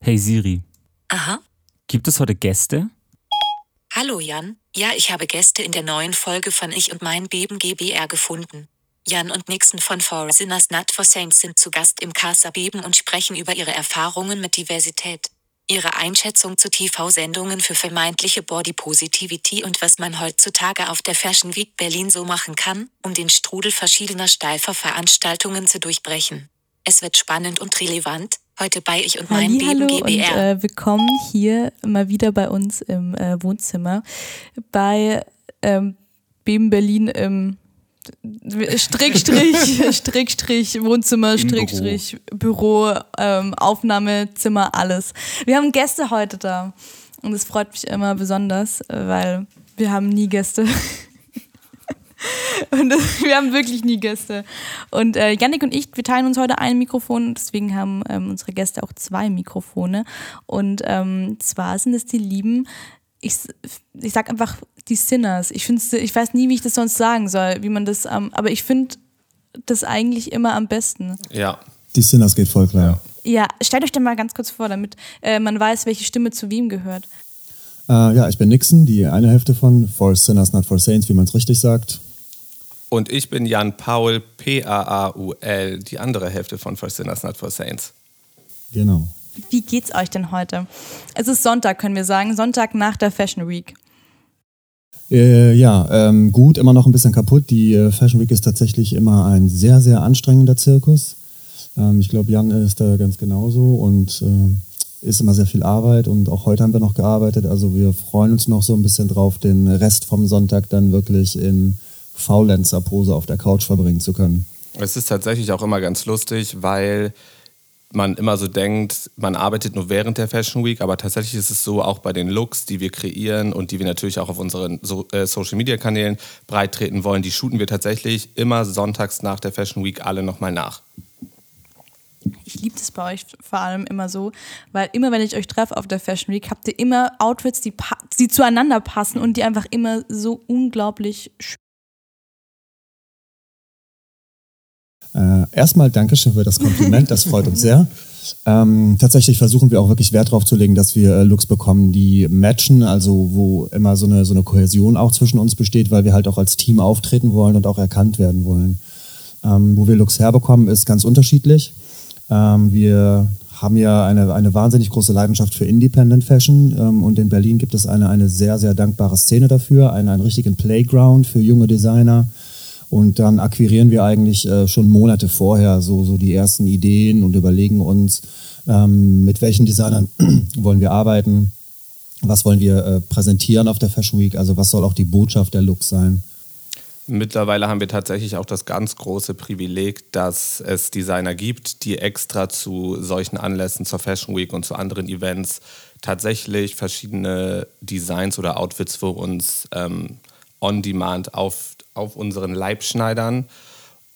Hey Siri, Aha. gibt es heute Gäste? Hallo Jan. Ja, ich habe Gäste in der neuen Folge von Ich und mein Beben GBR gefunden. Jan und Nixon von For Sinners Not for Saints sind zu Gast im Casa Beben und sprechen über ihre Erfahrungen mit Diversität. Ihre Einschätzung zu TV-Sendungen für vermeintliche Body Positivity und was man heutzutage auf der Fashion Week Berlin so machen kann, um den Strudel verschiedener steifer Veranstaltungen zu durchbrechen. Es wird spannend und relevant, heute bei Ich und mein Beben Hallo und GBR. äh, willkommen hier mal wieder bei uns im äh, Wohnzimmer bei ähm, Beben Berlin im Strickstrich, Strickstrich, Wohnzimmer, Im Strickstrich, Büro, ähm, Aufnahmezimmer, alles. Wir haben Gäste heute da und es freut mich immer besonders, weil wir haben nie Gäste. Und das, wir haben wirklich nie Gäste. Und äh, Yannick und ich, wir teilen uns heute ein Mikrofon, deswegen haben ähm, unsere Gäste auch zwei Mikrofone. Und ähm, zwar sind es die lieben, ich, ich sag einfach die Sinners. Ich, find's, ich weiß nie, wie ich das sonst sagen soll, wie man das, ähm, aber ich finde das eigentlich immer am besten. Ja. Die Sinners geht voll klar. Ja, stellt euch denn mal ganz kurz vor, damit äh, man weiß, welche Stimme zu wem gehört. Äh, ja, ich bin Nixon, die eine Hälfte von For Sinners Not For Saints, wie man es richtig sagt. Und ich bin Jan Paul, P-A-A-U-L, die andere Hälfte von For Sinners Not For Saints. Genau. Wie geht's euch denn heute? Es ist Sonntag, können wir sagen, Sonntag nach der Fashion Week. Äh, ja, ähm, gut, immer noch ein bisschen kaputt. Die äh, Fashion Week ist tatsächlich immer ein sehr, sehr anstrengender Zirkus. Ähm, ich glaube, Jan ist da ganz genauso und äh, ist immer sehr viel Arbeit und auch heute haben wir noch gearbeitet. Also wir freuen uns noch so ein bisschen drauf, den Rest vom Sonntag dann wirklich in Faulenzer-Pose auf der Couch verbringen zu können. Es ist tatsächlich auch immer ganz lustig, weil man immer so denkt, man arbeitet nur während der Fashion Week, aber tatsächlich ist es so, auch bei den Looks, die wir kreieren und die wir natürlich auch auf unseren so äh, Social Media Kanälen breit treten wollen, die shooten wir tatsächlich immer sonntags nach der Fashion Week alle nochmal nach. Ich liebe das bei euch vor allem immer so, weil immer, wenn ich euch treffe auf der Fashion Week, habt ihr immer Outfits, die, pa- die zueinander passen und die einfach immer so unglaublich schön Äh, erstmal Dankeschön für das Kompliment, das freut uns sehr. Ähm, tatsächlich versuchen wir auch wirklich Wert darauf zu legen, dass wir äh, Looks bekommen, die matchen, also wo immer so eine, so eine Kohäsion auch zwischen uns besteht, weil wir halt auch als Team auftreten wollen und auch erkannt werden wollen. Ähm, wo wir Looks herbekommen, ist ganz unterschiedlich. Ähm, wir haben ja eine, eine wahnsinnig große Leidenschaft für Independent Fashion ähm, und in Berlin gibt es eine, eine sehr, sehr dankbare Szene dafür, einen, einen richtigen Playground für junge Designer. Und dann akquirieren wir eigentlich äh, schon Monate vorher so, so die ersten Ideen und überlegen uns, ähm, mit welchen Designern wollen wir arbeiten, was wollen wir äh, präsentieren auf der Fashion Week, also was soll auch die Botschaft der Looks sein. Mittlerweile haben wir tatsächlich auch das ganz große Privileg, dass es Designer gibt, die extra zu solchen Anlässen, zur Fashion Week und zu anderen Events tatsächlich verschiedene Designs oder Outfits für uns ähm, on demand auf, auf unseren Leib schneidern.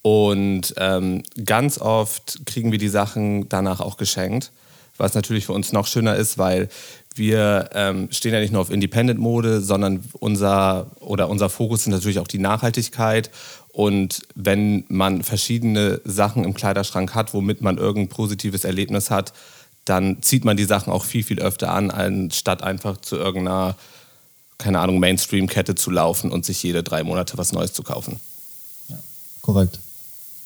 Und ähm, ganz oft kriegen wir die Sachen danach auch geschenkt, was natürlich für uns noch schöner ist, weil wir ähm, stehen ja nicht nur auf Independent-Mode, sondern unser, oder unser Fokus ist natürlich auch die Nachhaltigkeit. Und wenn man verschiedene Sachen im Kleiderschrank hat, womit man irgendein positives Erlebnis hat, dann zieht man die Sachen auch viel, viel öfter an, anstatt einfach zu irgendeiner, keine Ahnung, Mainstream-Kette zu laufen und sich jede drei Monate was Neues zu kaufen. Korrekt.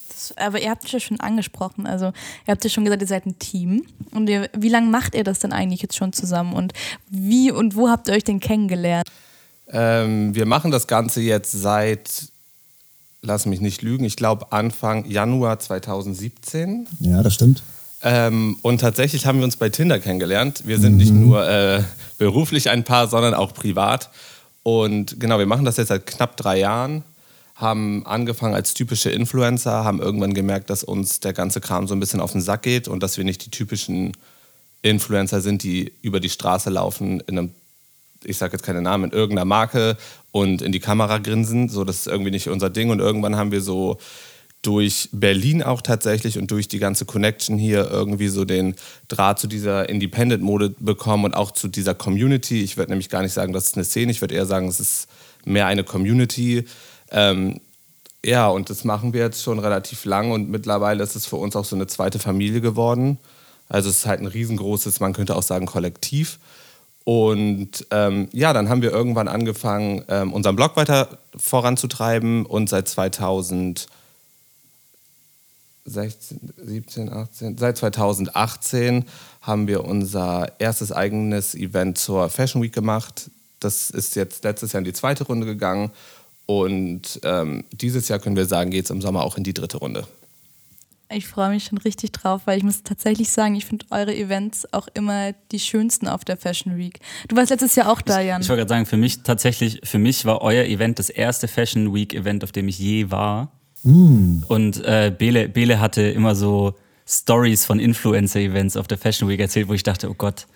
Das, aber ihr habt es ja schon angesprochen, also ihr habt ja schon gesagt, ihr seid ein Team. Und ihr, wie lange macht ihr das denn eigentlich jetzt schon zusammen? Und wie und wo habt ihr euch denn kennengelernt? Ähm, wir machen das Ganze jetzt seit, lass mich nicht lügen, ich glaube Anfang Januar 2017. Ja, das stimmt. Ähm, und tatsächlich haben wir uns bei Tinder kennengelernt. Wir sind nicht nur äh, beruflich ein Paar, sondern auch privat. Und genau, wir machen das jetzt seit knapp drei Jahren, haben angefangen als typische Influencer, haben irgendwann gemerkt, dass uns der ganze Kram so ein bisschen auf den Sack geht und dass wir nicht die typischen Influencer sind, die über die Straße laufen in einem, ich sage jetzt keine Namen, in irgendeiner Marke und in die Kamera grinsen. So, das ist irgendwie nicht unser Ding. Und irgendwann haben wir so durch Berlin auch tatsächlich und durch die ganze Connection hier irgendwie so den Draht zu dieser Independent-Mode bekommen und auch zu dieser Community. Ich würde nämlich gar nicht sagen, das ist eine Szene, ich würde eher sagen, es ist mehr eine Community. Ähm, ja, und das machen wir jetzt schon relativ lang und mittlerweile ist es für uns auch so eine zweite Familie geworden. Also es ist halt ein riesengroßes, man könnte auch sagen, Kollektiv. Und ähm, ja, dann haben wir irgendwann angefangen, ähm, unseren Blog weiter voranzutreiben und seit 2016, 17, 18, seit 2018 haben wir unser erstes eigenes Event zur Fashion Week gemacht. Das ist jetzt letztes Jahr in die zweite Runde gegangen und ähm, dieses Jahr können wir sagen, geht es im Sommer auch in die dritte Runde. Ich freue mich schon richtig drauf, weil ich muss tatsächlich sagen, ich finde eure Events auch immer die schönsten auf der Fashion Week. Du warst letztes Jahr auch da, Jan. Ich, ich wollte gerade sagen, für mich tatsächlich, für mich war euer Event das erste Fashion Week Event, auf dem ich je war. Mm. Und äh, Bele, Bele hatte immer so Stories von Influencer-Events auf der Fashion Week erzählt, wo ich dachte, oh Gott,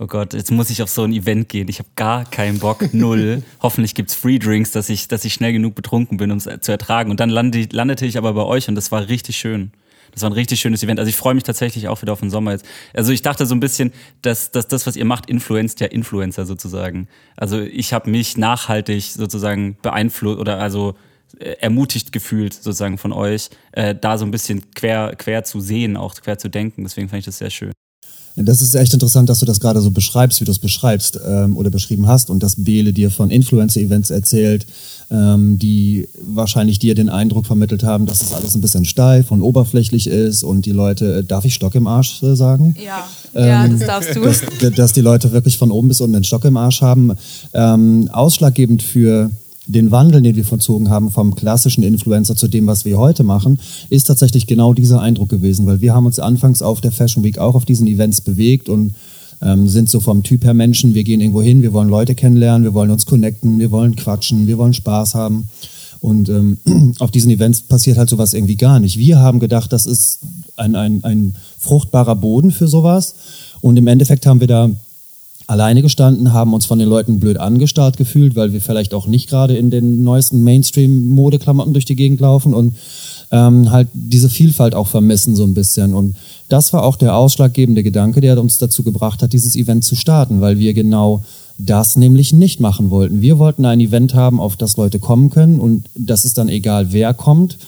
oh Gott, jetzt muss ich auf so ein Event gehen. Ich habe gar keinen Bock, null. Hoffentlich gibt's Free Drinks, dass ich, dass ich schnell genug betrunken bin, um es zu ertragen. Und dann landete, landete ich aber bei euch und das war richtig schön. Das war ein richtig schönes Event. Also ich freue mich tatsächlich auch wieder auf den Sommer jetzt. Also ich dachte so ein bisschen, dass, dass das, was ihr macht, influenzt ja Influencer sozusagen. Also ich habe mich nachhaltig sozusagen beeinflusst oder also äh, ermutigt gefühlt sozusagen von euch, äh, da so ein bisschen quer, quer zu sehen, auch quer zu denken. Deswegen fand ich das sehr schön. Das ist echt interessant, dass du das gerade so beschreibst, wie du es beschreibst ähm, oder beschrieben hast und dass Bele dir von Influencer-Events erzählt, ähm, die wahrscheinlich dir den Eindruck vermittelt haben, dass das alles ein bisschen steif und oberflächlich ist und die Leute, äh, darf ich Stock im Arsch äh, sagen? Ja, ähm, ja das darfst du. Dass, dass, die Leute wirklich von oben bis unten den Stock im Arsch haben. Ähm, ausschlaggebend für den Wandel, den wir vollzogen haben vom klassischen Influencer zu dem, was wir heute machen, ist tatsächlich genau dieser Eindruck gewesen, weil wir haben uns anfangs auf der Fashion Week auch auf diesen Events bewegt und ähm, sind so vom Typ her Menschen, wir gehen irgendwo hin, wir wollen Leute kennenlernen, wir wollen uns connecten, wir wollen quatschen, wir wollen Spaß haben. Und ähm, auf diesen Events passiert halt sowas irgendwie gar nicht. Wir haben gedacht, das ist ein, ein, ein fruchtbarer Boden für sowas. Und im Endeffekt haben wir da alleine gestanden, haben uns von den Leuten blöd angestarrt gefühlt, weil wir vielleicht auch nicht gerade in den neuesten Mainstream-Modeklamotten durch die Gegend laufen und ähm, halt diese Vielfalt auch vermissen so ein bisschen. Und das war auch der ausschlaggebende Gedanke, der uns dazu gebracht hat, dieses Event zu starten, weil wir genau das nämlich nicht machen wollten. Wir wollten ein Event haben, auf das Leute kommen können und das ist dann egal, wer kommt,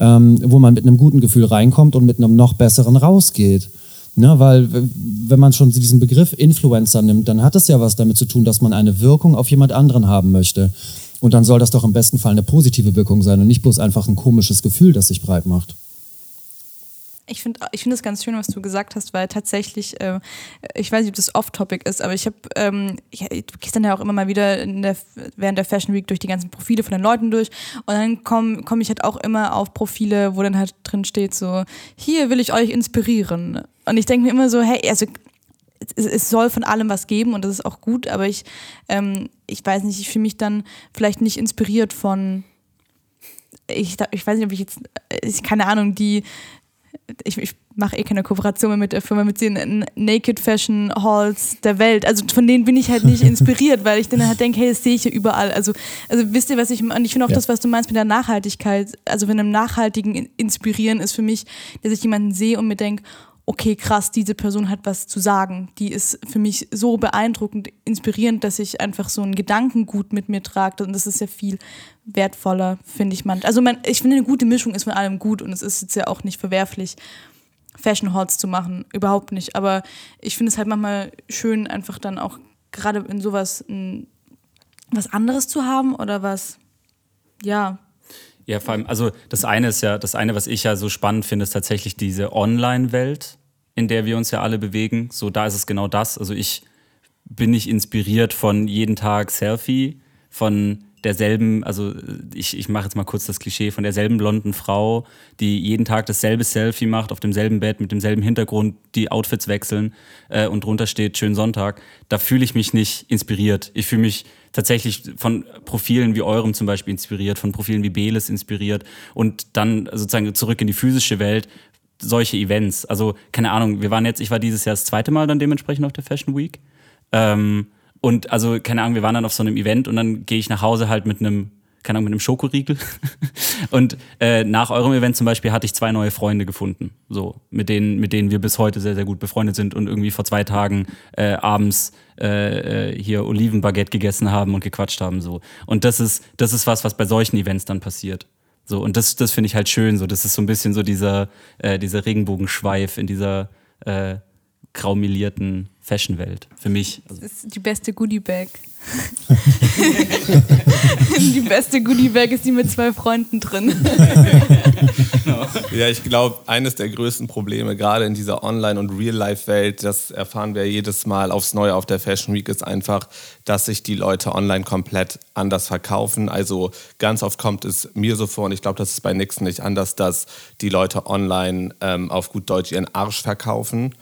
ähm, wo man mit einem guten Gefühl reinkommt und mit einem noch besseren rausgeht. Ne, weil wenn man schon diesen Begriff Influencer nimmt, dann hat es ja was damit zu tun, dass man eine Wirkung auf jemand anderen haben möchte. Und dann soll das doch im besten Fall eine positive Wirkung sein und nicht bloß einfach ein komisches Gefühl, das sich breit macht. Ich finde ich find das ganz schön, was du gesagt hast, weil tatsächlich, äh, ich weiß nicht, ob das off-topic ist, aber ich habe, ähm, du gehst dann ja auch immer mal wieder der, während der Fashion Week durch die ganzen Profile von den Leuten durch und dann komme komm ich halt auch immer auf Profile, wo dann halt drin steht so, hier will ich euch inspirieren. Und ich denke mir immer so, hey, also es, soll von allem was geben und das ist auch gut, aber ich, ähm, ich weiß nicht, ich fühle mich dann vielleicht nicht inspiriert von ich, ich weiß nicht, ob ich jetzt, keine Ahnung, die ich, ich mache eh keine Kooperation mehr mit der Firma, mit den Naked Fashion Halls der Welt. Also von denen bin ich halt nicht inspiriert, weil ich dann halt denke, hey, das sehe ich ja überall. Also, also wisst ihr, was ich meine? Ich finde auch ja. das, was du meinst mit der Nachhaltigkeit. Also wenn einem Nachhaltigen inspirieren ist für mich, dass ich jemanden sehe und mir denke, okay, krass, diese Person hat was zu sagen. Die ist für mich so beeindruckend, inspirierend, dass ich einfach so ein Gedankengut mit mir trage. Und das ist ja viel wertvoller, finde ich man. Also man, ich finde, eine gute Mischung ist von allem gut und es ist jetzt ja auch nicht verwerflich, Fashion Halls zu machen. Überhaupt nicht. Aber ich finde es halt manchmal schön, einfach dann auch gerade in sowas ein, was anderes zu haben oder was, ja, ja, vor allem, also das eine ist ja, das eine, was ich ja so spannend finde, ist tatsächlich diese Online-Welt, in der wir uns ja alle bewegen. So, da ist es genau das. Also ich bin nicht inspiriert von jeden Tag Selfie, von derselben, also ich, ich mache jetzt mal kurz das Klischee, von derselben blonden Frau, die jeden Tag dasselbe Selfie macht, auf demselben Bett, mit demselben Hintergrund, die Outfits wechseln äh, und drunter steht Schön Sonntag, da fühle ich mich nicht inspiriert. Ich fühle mich tatsächlich von Profilen wie eurem zum Beispiel inspiriert, von Profilen wie Beles inspiriert und dann sozusagen zurück in die physische Welt, solche Events. Also keine Ahnung, wir waren jetzt, ich war dieses Jahr das zweite Mal dann dementsprechend auf der Fashion Week. Ähm, und also, keine Ahnung, wir waren dann auf so einem Event und dann gehe ich nach Hause halt mit einem, keine Ahnung, mit einem Schokoriegel. und äh, nach eurem Event zum Beispiel hatte ich zwei neue Freunde gefunden. So, mit denen, mit denen wir bis heute sehr, sehr gut befreundet sind und irgendwie vor zwei Tagen äh, abends äh, äh hier Olivenbaguette gegessen haben und gequatscht haben. So. Und das ist, das ist was, was bei solchen Events dann passiert. So, und das, das finde ich halt schön. So, das ist so ein bisschen so dieser, äh, dieser Regenbogenschweif in dieser äh, graumelierten Fashion-Welt. Für mich. Also. Das ist die beste Goodie-Bag. die beste Goodie-Bag ist die mit zwei Freunden drin. Ja, ich glaube, eines der größten Probleme, gerade in dieser Online- und Real-Life-Welt, das erfahren wir jedes Mal aufs Neue auf der Fashion Week, ist einfach, dass sich die Leute online komplett anders verkaufen. Also ganz oft kommt es mir so vor, und ich glaube, das ist bei Nixon nicht anders, dass die Leute online ähm, auf gut Deutsch ihren Arsch verkaufen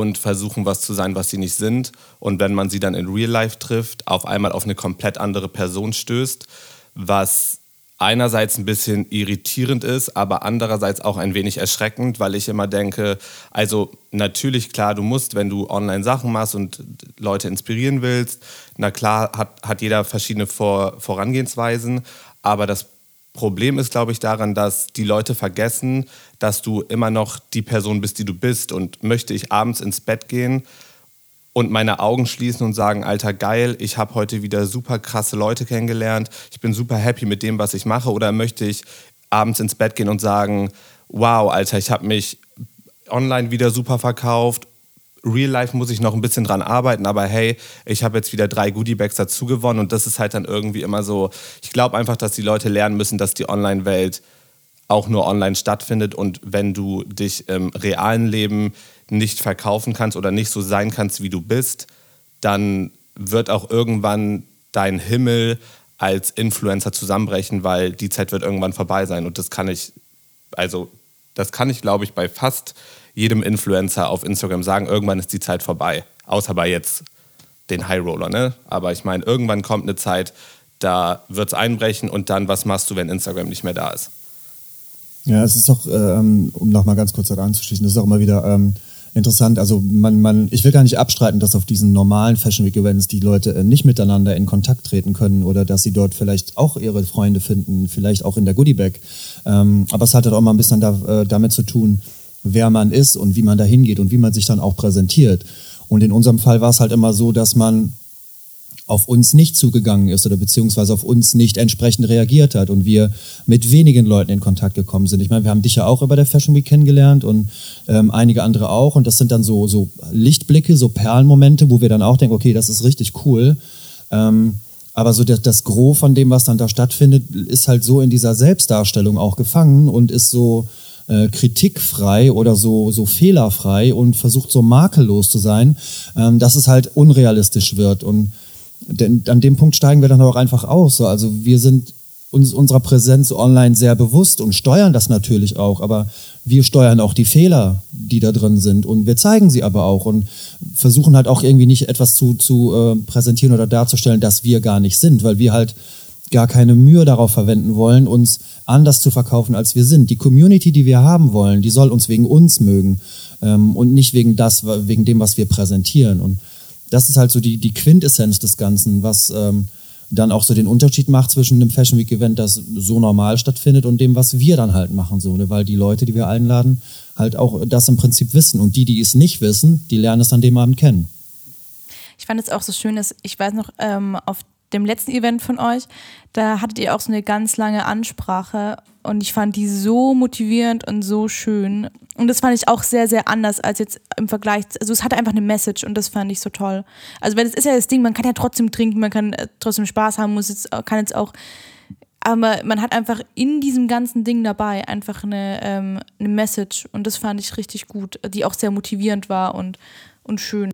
und versuchen, was zu sein, was sie nicht sind. Und wenn man sie dann in Real Life trifft, auf einmal auf eine komplett andere Person stößt, was einerseits ein bisschen irritierend ist, aber andererseits auch ein wenig erschreckend, weil ich immer denke, also natürlich klar, du musst, wenn du online Sachen machst und Leute inspirieren willst, na klar hat, hat jeder verschiedene Vor Vorangehensweisen, aber das Problem ist, glaube ich, daran, dass die Leute vergessen, dass du immer noch die Person bist, die du bist. Und möchte ich abends ins Bett gehen und meine Augen schließen und sagen, Alter, geil, ich habe heute wieder super krasse Leute kennengelernt, ich bin super happy mit dem, was ich mache. Oder möchte ich abends ins Bett gehen und sagen, wow, Alter, ich habe mich online wieder super verkauft Real Life muss ich noch ein bisschen dran arbeiten, aber hey, ich habe jetzt wieder drei Goodie-Bags dazu gewonnen und das ist halt dann irgendwie immer so. Ich glaube einfach, dass die Leute lernen müssen, dass die Online-Welt auch nur online stattfindet und wenn du dich im realen Leben nicht verkaufen kannst oder nicht so sein kannst, wie du bist, dann wird auch irgendwann dein Himmel als Influencer zusammenbrechen, weil die Zeit wird irgendwann vorbei sein und das kann ich, also das kann ich, glaube ich, bei fast jedem Influencer auf Instagram sagen, irgendwann ist die Zeit vorbei. Außer bei jetzt den High Roller, ne? Aber ich meine, irgendwann kommt eine Zeit, da wird es einbrechen und dann, was machst du, wenn Instagram nicht mehr da ist? Ja, es ist doch, ähm, um nochmal ganz kurz da anzuschließen, das ist auch immer wieder ähm, interessant. Also man, man, ich will gar nicht abstreiten, dass auf diesen normalen Fashion Week Events die Leute äh, nicht miteinander in Kontakt treten können oder dass sie dort vielleicht auch ihre Freunde finden, vielleicht auch in der Goodie Bag. Ähm, aber es hat halt auch mal ein bisschen da, äh, damit zu tun, wer man ist und wie man da hingeht und wie man sich dann auch präsentiert. Und in unserem Fall war es halt immer so, dass man auf uns nicht zugegangen ist oder beziehungsweise auf uns nicht entsprechend reagiert hat und wir mit wenigen Leuten in Kontakt gekommen sind. Ich meine, wir haben dich ja auch über der Fashion Week kennengelernt und ähm, einige andere auch und das sind dann so, so Lichtblicke, so Perlenmomente, wo wir dann auch denken, okay, das ist richtig cool. Ähm, aber so das, das Gros von dem, was dann da stattfindet, ist halt so in dieser Selbstdarstellung auch gefangen und ist so, äh, kritikfrei oder so, so fehlerfrei und versucht so makellos zu sein, ähm, dass es halt unrealistisch wird. Und denn, an dem Punkt steigen wir dann auch einfach aus. So. Also wir sind uns unserer Präsenz online sehr bewusst und steuern das natürlich auch, aber wir steuern auch die Fehler, die da drin sind und wir zeigen sie aber auch und versuchen halt auch irgendwie nicht etwas zu, zu äh, präsentieren oder darzustellen, dass wir gar nicht sind, weil wir halt gar keine Mühe darauf verwenden wollen, uns anders zu verkaufen, als wir sind. Die Community, die wir haben wollen, die soll uns wegen uns mögen ähm, und nicht wegen das, wegen dem, was wir präsentieren. Und das ist halt so die, die Quintessenz des Ganzen, was ähm, dann auch so den Unterschied macht zwischen dem Fashion Week Event, das so normal stattfindet und dem, was wir dann halt machen, so, ne? weil die Leute, die wir einladen, halt auch das im Prinzip wissen und die, die es nicht wissen, die lernen es an dem Abend kennen. Ich fand es auch so schön, dass ich weiß noch, ähm, auf dem letzten Event von euch, da hattet ihr auch so eine ganz lange Ansprache und ich fand die so motivierend und so schön. Und das fand ich auch sehr, sehr anders als jetzt im Vergleich. Also es hatte einfach eine Message und das fand ich so toll. Also weil das ist ja das Ding, man kann ja trotzdem trinken, man kann äh, trotzdem Spaß haben, muss jetzt, kann jetzt auch aber man hat einfach in diesem ganzen Ding dabei einfach eine, ähm, eine Message und das fand ich richtig gut, die auch sehr motivierend war und, und schön.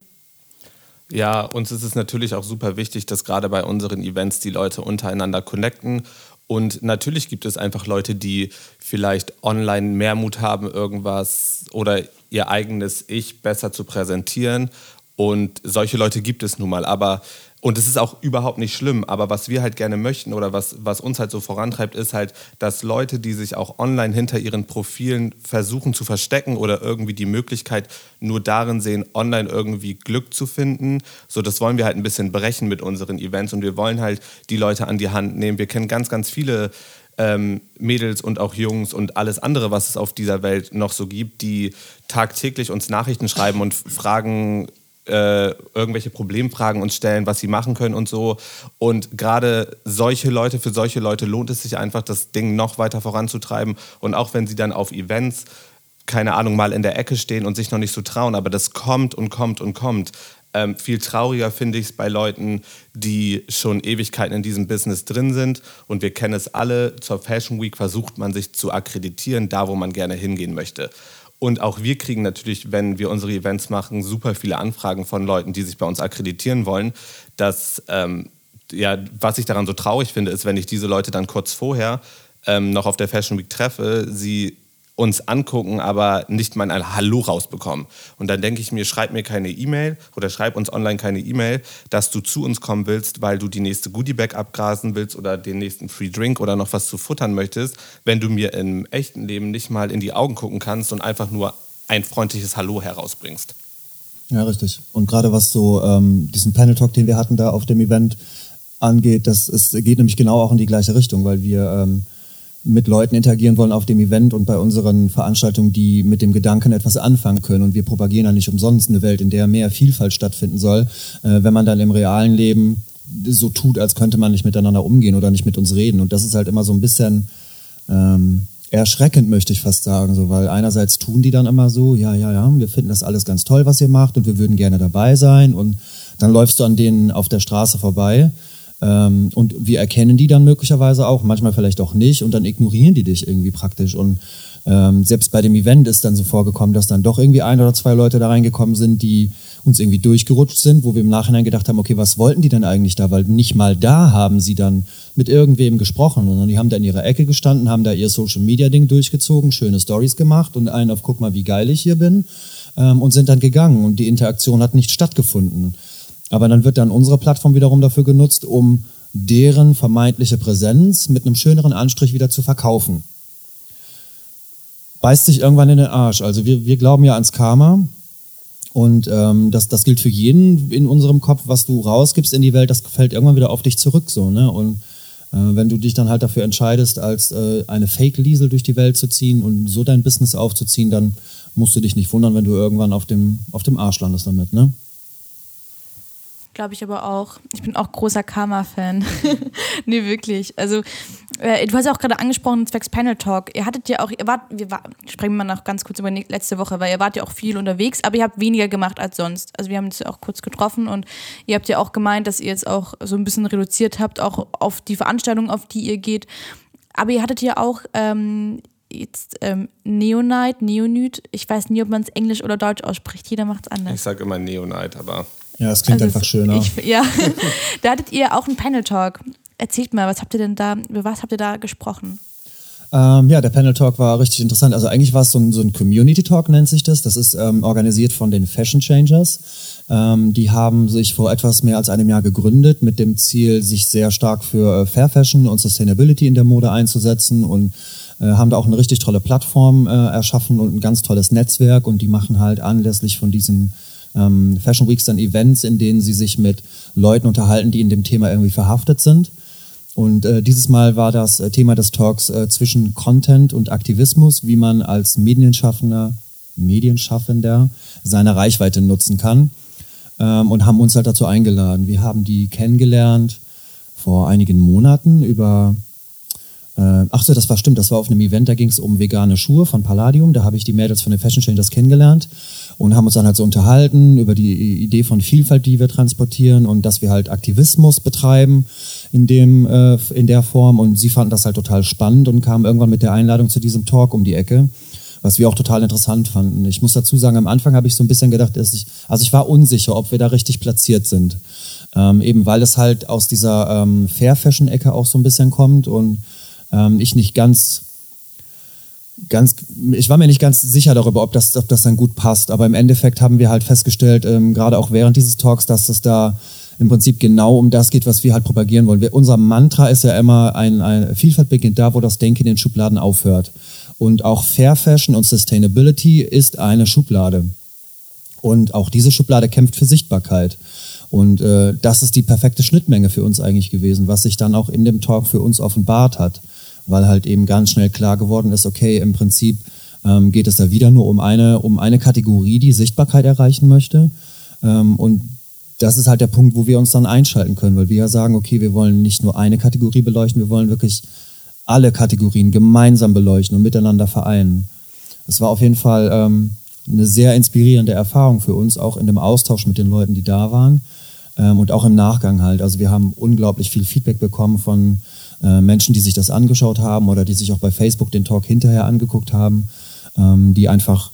Ja, uns ist es natürlich auch super wichtig, dass gerade bei unseren Events die Leute untereinander connecten. Und natürlich gibt es einfach Leute, die vielleicht online mehr Mut haben, irgendwas oder ihr eigenes Ich besser zu präsentieren. Und solche Leute gibt es nun mal. Aber und es ist auch überhaupt nicht schlimm, aber was wir halt gerne möchten oder was, was uns halt so vorantreibt, ist halt, dass Leute, die sich auch online hinter ihren Profilen versuchen zu verstecken oder irgendwie die Möglichkeit nur darin sehen, online irgendwie Glück zu finden, so das wollen wir halt ein bisschen brechen mit unseren Events und wir wollen halt die Leute an die Hand nehmen. Wir kennen ganz, ganz viele ähm, Mädels und auch Jungs und alles andere, was es auf dieser Welt noch so gibt, die tagtäglich uns Nachrichten schreiben und fragen, äh, irgendwelche Problemfragen uns stellen, was sie machen können und so. Und gerade solche Leute, für solche Leute lohnt es sich einfach, das Ding noch weiter voranzutreiben. Und auch wenn sie dann auf Events keine Ahnung, mal in der Ecke stehen und sich noch nicht so trauen, aber das kommt und kommt und kommt. Ähm, viel trauriger finde ich es bei Leuten, die schon Ewigkeiten in diesem Business drin sind. Und wir kennen es alle, zur Fashion Week versucht man sich zu akkreditieren, da wo man gerne hingehen möchte. Und auch wir kriegen natürlich, wenn wir unsere Events machen, super viele Anfragen von Leuten, die sich bei uns akkreditieren wollen. Dass, ähm, ja, was ich daran so traurig finde, ist, wenn ich diese Leute dann kurz vorher ähm, noch auf der Fashion Week treffe, sie uns angucken, aber nicht mal ein Hallo rausbekommen. Und dann denke ich mir, schreib mir keine E-Mail oder schreib uns online keine E-Mail, dass du zu uns kommen willst, weil du die nächste Goodiebag abgrasen willst oder den nächsten Free Drink oder noch was zu futtern möchtest, wenn du mir im echten Leben nicht mal in die Augen gucken kannst und einfach nur ein freundliches Hallo herausbringst. Ja, richtig. Und gerade was so ähm, diesen Panel Talk, den wir hatten da auf dem Event angeht, das ist, geht nämlich genau auch in die gleiche Richtung, weil wir ähm, mit Leuten interagieren wollen auf dem Event und bei unseren Veranstaltungen, die mit dem Gedanken etwas anfangen können. Und wir propagieren ja nicht umsonst eine Welt, in der mehr Vielfalt stattfinden soll. Äh, wenn man dann im realen Leben so tut, als könnte man nicht miteinander umgehen oder nicht mit uns reden. Und das ist halt immer so ein bisschen ähm, erschreckend, möchte ich fast sagen. So, weil einerseits tun die dann immer so, ja, ja, ja, wir finden das alles ganz toll, was ihr macht und wir würden gerne dabei sein. Und dann läufst du an denen auf der Straße vorbei ähm, und wir erkennen die dann möglicherweise auch, manchmal vielleicht auch nicht, und dann ignorieren die dich irgendwie praktisch. Und ähm, selbst bei dem Event ist dann so vorgekommen, dass dann doch irgendwie ein oder zwei Leute da reingekommen sind, die uns irgendwie durchgerutscht sind, wo wir im Nachhinein gedacht haben, okay, was wollten die denn eigentlich da? Weil nicht mal da haben sie dann mit irgendwem gesprochen, sondern die haben da in ihrer Ecke gestanden, haben da ihr Social Media Ding durchgezogen, schöne Stories gemacht und einen auf guck mal, wie geil ich hier bin ähm, und sind dann gegangen und die Interaktion hat nicht stattgefunden. Aber dann wird dann unsere Plattform wiederum dafür genutzt, um deren vermeintliche Präsenz mit einem schöneren Anstrich wieder zu verkaufen. Beißt sich irgendwann in den Arsch. Also wir, wir glauben ja ans Karma. Und ähm, das, das gilt für jeden in unserem Kopf, was du rausgibst in die Welt, das fällt irgendwann wieder auf dich zurück. So, ne? Und äh, wenn du dich dann halt dafür entscheidest, als äh, eine Fake-Liesel durch die Welt zu ziehen und so dein Business aufzuziehen, dann musst du dich nicht wundern, wenn du irgendwann auf dem, auf dem Arsch landest damit. Ne? Glaube ich aber auch. Ich bin auch großer Karma-Fan. nee, wirklich. Also, äh, du hast ja auch gerade angesprochen, zwecks Panel Talk. Ihr hattet ja auch, ihr wart, wir war, sprechen mal noch ganz kurz über letzte Woche, weil ihr wart ja auch viel unterwegs, aber ihr habt weniger gemacht als sonst. Also, wir haben uns ja auch kurz getroffen und ihr habt ja auch gemeint, dass ihr jetzt auch so ein bisschen reduziert habt, auch auf die Veranstaltungen, auf die ihr geht. Aber ihr hattet ja auch ähm, jetzt ähm, Neonite, Neonite. Ich weiß nie, ob man es Englisch oder Deutsch ausspricht. Jeder macht es anders. Ich sage immer Neonite, aber ja, es klingt also einfach schöner. Ich, ja, da hattet ihr auch einen Panel Talk. Erzählt mal, was habt ihr denn da, über was habt ihr da gesprochen? Ähm, ja, der Panel Talk war richtig interessant. Also eigentlich war es so ein, so ein Community Talk, nennt sich das. Das ist ähm, organisiert von den Fashion Changers. Ähm, die haben sich vor etwas mehr als einem Jahr gegründet mit dem Ziel, sich sehr stark für äh, Fair Fashion und Sustainability in der Mode einzusetzen und äh, haben da auch eine richtig tolle Plattform äh, erschaffen und ein ganz tolles Netzwerk und die machen halt anlässlich von diesen ähm, Fashion Weeks dann Events, in denen sie sich mit Leuten unterhalten, die in dem Thema irgendwie verhaftet sind. Und äh, dieses Mal war das äh, Thema des Talks äh, zwischen Content und Aktivismus, wie man als Medienschaffender, Medienschaffender seine Reichweite nutzen kann. Ähm, und haben uns halt dazu eingeladen. Wir haben die kennengelernt vor einigen Monaten über äh, ach so, das war stimmt, das war auf einem Event, da ging es um vegane Schuhe von Palladium. Da habe ich die Mädels von den Fashion Changers kennengelernt und haben uns dann halt so unterhalten über die Idee von Vielfalt, die wir transportieren und dass wir halt Aktivismus betreiben in dem äh, in der Form und sie fanden das halt total spannend und kamen irgendwann mit der Einladung zu diesem Talk um die Ecke was wir auch total interessant fanden. Ich muss dazu sagen, am Anfang habe ich so ein bisschen gedacht, dass ich, also ich war unsicher, ob wir da richtig platziert sind. Ähm, eben weil es halt aus dieser ähm, Fair Fashion Ecke auch so ein bisschen kommt und ähm, ich nicht ganz, ganz, ich war mir nicht ganz sicher darüber, ob das, ob das dann gut passt. Aber im Endeffekt haben wir halt festgestellt, ähm, gerade auch während dieses Talks, dass es da im Prinzip genau um das geht, was wir halt propagieren wollen. Wir, unser Mantra ist ja immer, ein, ein Vielfalt beginnt da, wo das Denken in den Schubladen aufhört. Und auch Fair Fashion und Sustainability ist eine Schublade. Und auch diese Schublade kämpft für Sichtbarkeit. Und äh, das ist die perfekte Schnittmenge für uns eigentlich gewesen, was sich dann auch in dem Talk für uns offenbart hat weil halt eben ganz schnell klar geworden ist, okay, im Prinzip ähm, geht es da wieder nur um eine, um eine Kategorie, die Sichtbarkeit erreichen möchte. Ähm, und das ist halt der Punkt, wo wir uns dann einschalten können, weil wir ja sagen, okay, wir wollen nicht nur eine Kategorie beleuchten, wir wollen wirklich alle Kategorien gemeinsam beleuchten und miteinander vereinen. es war auf jeden Fall ähm, eine sehr inspirierende Erfahrung für uns, auch in dem Austausch mit den Leuten, die da waren ähm, und auch im Nachgang halt. Also wir haben unglaublich viel Feedback bekommen von äh, Menschen, die sich das angeschaut haben oder die sich auch bei Facebook den Talk hinterher angeguckt haben, ähm, die einfach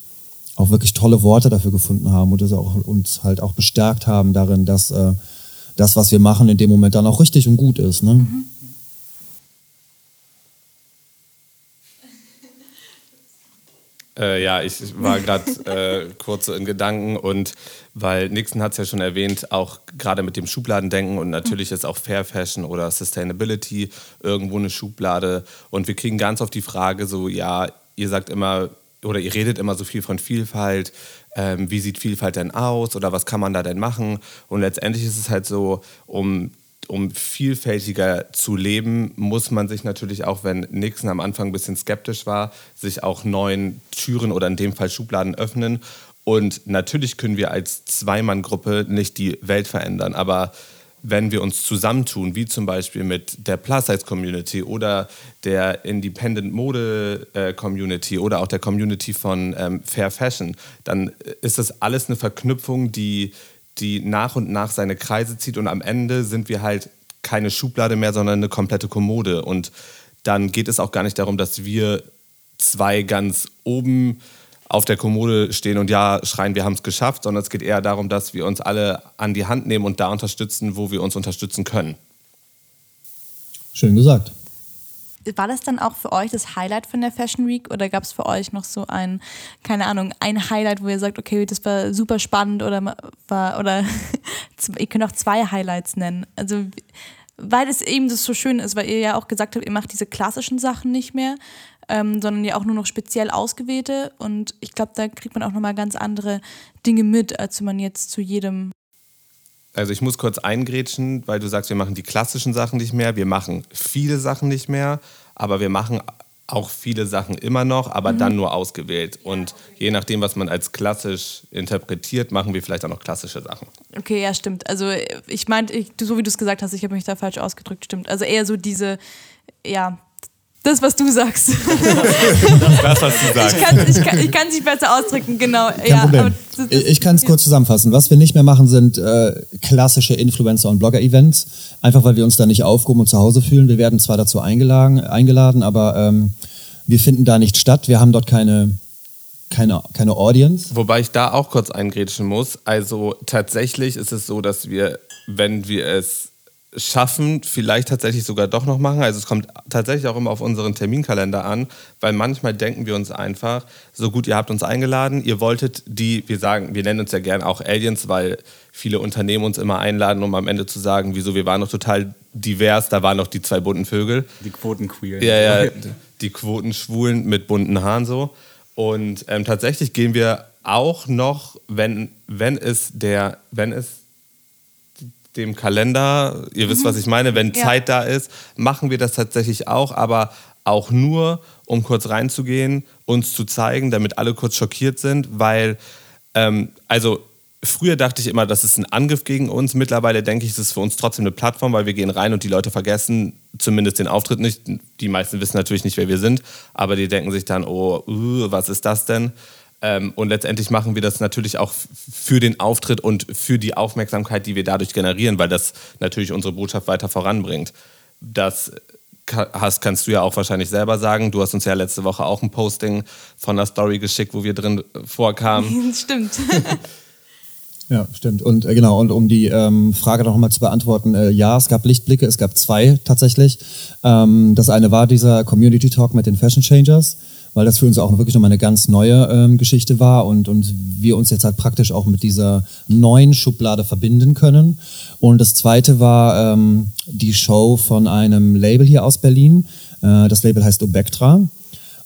auch wirklich tolle Worte dafür gefunden haben und auch, uns halt auch bestärkt haben darin, dass äh, das, was wir machen, in dem Moment dann auch richtig und gut ist. Ne? Mhm. Äh, ja, ich war gerade äh, kurz so in Gedanken und weil Nixon hat es ja schon erwähnt, auch gerade mit dem Schubladendenken und natürlich ist auch Fair Fashion oder Sustainability irgendwo eine Schublade. Und wir kriegen ganz oft die Frage so, ja, ihr sagt immer oder ihr redet immer so viel von Vielfalt, ähm, wie sieht Vielfalt denn aus oder was kann man da denn machen? Und letztendlich ist es halt so, um um vielfältiger zu leben, muss man sich natürlich auch, wenn Nixon am Anfang ein bisschen skeptisch war, sich auch neuen Türen oder in dem Fall Schubladen öffnen. Und natürlich können wir als Zweimann-Gruppe nicht die Welt verändern, aber wenn wir uns zusammentun, wie zum Beispiel mit der Plus-Size-Community oder der Independent-Mode-Community oder auch der Community von ähm, Fair Fashion, dann ist das alles eine Verknüpfung, die die nach und nach seine Kreise zieht und am Ende sind wir halt keine Schublade mehr, sondern eine komplette Kommode. Und dann geht es auch gar nicht darum, dass wir zwei ganz oben auf der Kommode stehen und ja schreien, wir haben es geschafft, sondern es geht eher darum, dass wir uns alle an die Hand nehmen und da unterstützen, wo wir uns unterstützen können. Schön gesagt war das dann auch für euch das Highlight von der Fashion Week oder gab es für euch noch so ein, keine Ahnung, ein Highlight, wo ihr sagt, okay, das war super spannend oder war, oder ihr könnt auch zwei Highlights nennen. Also weil es eben das so schön ist, weil ihr ja auch gesagt habt, ihr macht diese klassischen Sachen nicht mehr, ähm, sondern ja auch nur noch speziell ausgewählte. Und ich glaube, da kriegt man auch nochmal ganz andere Dinge mit, als wenn man jetzt zu jedem also ich muss kurz eingrätschen, weil du sagst, wir machen die klassischen Sachen nicht mehr. Wir machen viele Sachen nicht mehr, aber wir machen auch viele Sachen immer noch, aber mhm. dann nur ausgewählt. Und je nachdem, was man als klassisch interpretiert, machen wir vielleicht auch noch klassische Sachen. Okay, ja, stimmt. Also ich meinte, so wie du es gesagt hast, ich habe mich da falsch ausgedrückt, stimmt. Also eher so diese, ja, das, was du sagst. das, was du sagst. Ich kann es ich, nicht besser ausdrücken, genau. Kein ja, Problem. Das, das, ich kann es kurz zusammenfassen. Was wir nicht mehr machen, sind äh, klassische Influencer- und Blogger-Events. Einfach, weil wir uns da nicht aufgehoben und zu Hause fühlen. Wir werden zwar dazu eingeladen, eingeladen aber ähm, wir finden da nicht statt. Wir haben dort keine, keine, keine Audience. Wobei ich da auch kurz eingrätschen muss. Also tatsächlich ist es so, dass wir, wenn wir es schaffen, vielleicht tatsächlich sogar doch noch machen. Also es kommt tatsächlich auch immer auf unseren Terminkalender an, weil manchmal denken wir uns einfach, so gut, ihr habt uns eingeladen, ihr wolltet die, wir sagen, wir nennen uns ja gern auch Aliens, weil viele Unternehmen uns immer einladen, um am Ende zu sagen, wieso, wir waren noch total divers, da waren noch die zwei bunten Vögel. Die Quotenqueer. Ja, ja, die Quotenschwulen mit bunten Haaren so. Und ähm, tatsächlich gehen wir auch noch, wenn, wenn es der, wenn es dem Kalender, ihr wisst, mhm. was ich meine, wenn ja. Zeit da ist, machen wir das tatsächlich auch, aber auch nur, um kurz reinzugehen, uns zu zeigen, damit alle kurz schockiert sind, weil, ähm, also früher dachte ich immer, das ist ein Angriff gegen uns. Mittlerweile denke ich, es ist für uns trotzdem eine Plattform, weil wir gehen rein und die Leute vergessen zumindest den Auftritt nicht. Die meisten wissen natürlich nicht, wer wir sind, aber die denken sich dann, oh, uh, was ist das denn? Ähm, und letztendlich machen wir das natürlich auch für den Auftritt und für die Aufmerksamkeit, die wir dadurch generieren, weil das natürlich unsere Botschaft weiter voranbringt. Das hast, kannst du ja auch wahrscheinlich selber sagen. Du hast uns ja letzte Woche auch ein Posting von einer Story geschickt, wo wir drin vorkamen. Stimmt. Ja, stimmt. Und äh, genau, und um die ähm, Frage noch mal zu beantworten, äh, ja, es gab Lichtblicke, es gab zwei tatsächlich. Ähm, das eine war dieser Community Talk mit den Fashion Changers weil das für uns auch wirklich nochmal eine ganz neue ähm, Geschichte war und, und wir uns jetzt halt praktisch auch mit dieser neuen Schublade verbinden können. Und das zweite war ähm, die Show von einem Label hier aus Berlin. Äh, das Label heißt Obectra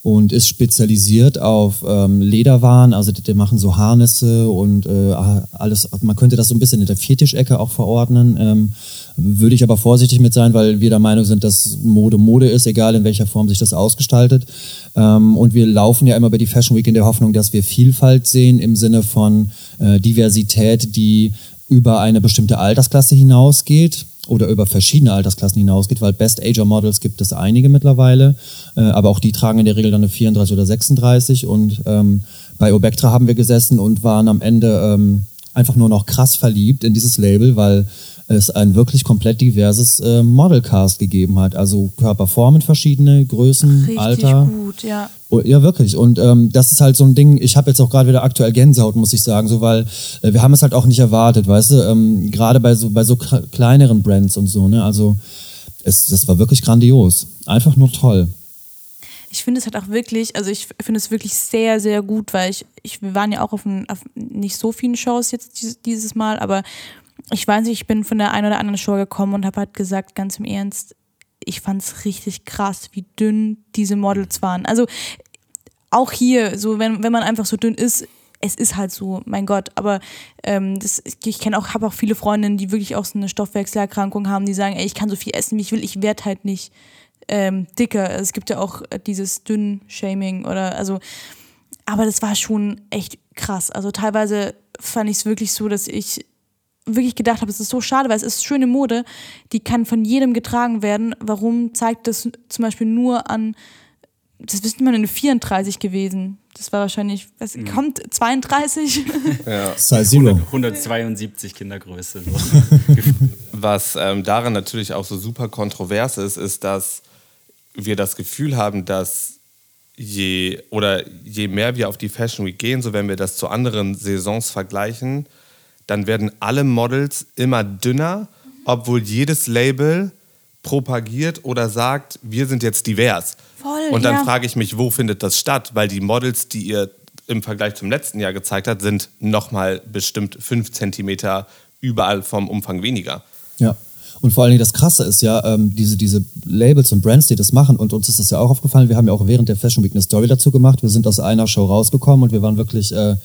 und ist spezialisiert auf ähm, Lederwaren. Also die, die machen so Harnisse und äh, alles. Man könnte das so ein bisschen in der Fetischecke auch verordnen. Ähm, würde ich aber vorsichtig mit sein, weil wir der Meinung sind, dass Mode Mode ist, egal in welcher Form sich das ausgestaltet. Ähm, und wir laufen ja immer bei die Fashion Week in der Hoffnung, dass wir Vielfalt sehen im Sinne von äh, Diversität, die über eine bestimmte Altersklasse hinausgeht oder über verschiedene Altersklassen hinausgeht, weil Best Ager Models gibt es einige mittlerweile, äh, aber auch die tragen in der Regel dann eine 34 oder 36 und ähm, bei Obectra haben wir gesessen und waren am Ende ähm, einfach nur noch krass verliebt in dieses Label, weil es ein wirklich komplett diverses äh, Modelcast gegeben hat. Also Körperformen verschiedene, Größen, Richtig Alter. gut, ja. Oh, Ja, wirklich. Und ähm, das ist halt so ein Ding, ich habe jetzt auch gerade wieder aktuell Gänsehaut, muss ich sagen, so weil äh, wir haben es halt auch nicht erwartet, weißt du, ähm, gerade bei so bei so kle- kleineren Brands und so, ne? Also es, das war wirklich grandios. Einfach nur toll. Ich finde es halt auch wirklich, also ich finde es wirklich sehr, sehr gut, weil ich, ich wir waren ja auch auf, ein, auf nicht so vielen Shows jetzt dieses, dieses Mal, aber ich weiß nicht, ich bin von der einen oder anderen Show gekommen und habe halt gesagt, ganz im Ernst, ich fand es richtig krass, wie dünn diese Models waren. Also auch hier, so wenn, wenn man einfach so dünn ist, es ist halt so, mein Gott, aber ähm, das, ich kenne auch, habe auch viele Freundinnen, die wirklich auch so eine Stoffwechselerkrankung haben, die sagen, ey, ich kann so viel essen, wie ich will, ich werde halt nicht ähm, dicker. Es gibt ja auch äh, dieses Dünn-Shaming oder also, aber das war schon echt krass. Also teilweise fand ich es wirklich so, dass ich wirklich gedacht habe, es ist so schade, weil es ist schöne Mode, die kann von jedem getragen werden. Warum zeigt das zum Beispiel nur an, das ist immer eine 34 gewesen. Das war wahrscheinlich, was kommt, 32? Size Zero. 172 Kindergröße. Was ähm, daran natürlich auch so super kontrovers ist, ist, dass wir das Gefühl haben, dass je oder je mehr wir auf die Fashion Week gehen, so wenn wir das zu anderen Saisons vergleichen, dann werden alle Models immer dünner, obwohl jedes Label propagiert oder sagt, wir sind jetzt divers. Voll, Und dann ja. frage ich mich, wo findet das statt? Weil die Models, die ihr im Vergleich zum letzten Jahr gezeigt habt, sind nochmal bestimmt fünf Zentimeter überall vom Umfang weniger. Ja. Und vor allen Dingen das Krasse ist ja, ähm, diese, diese Labels und Brands, die das machen, und uns ist das ja auch aufgefallen, wir haben ja auch während der Fashion Week eine Story dazu gemacht. Wir sind aus einer Show rausgekommen und wir waren wirklich äh,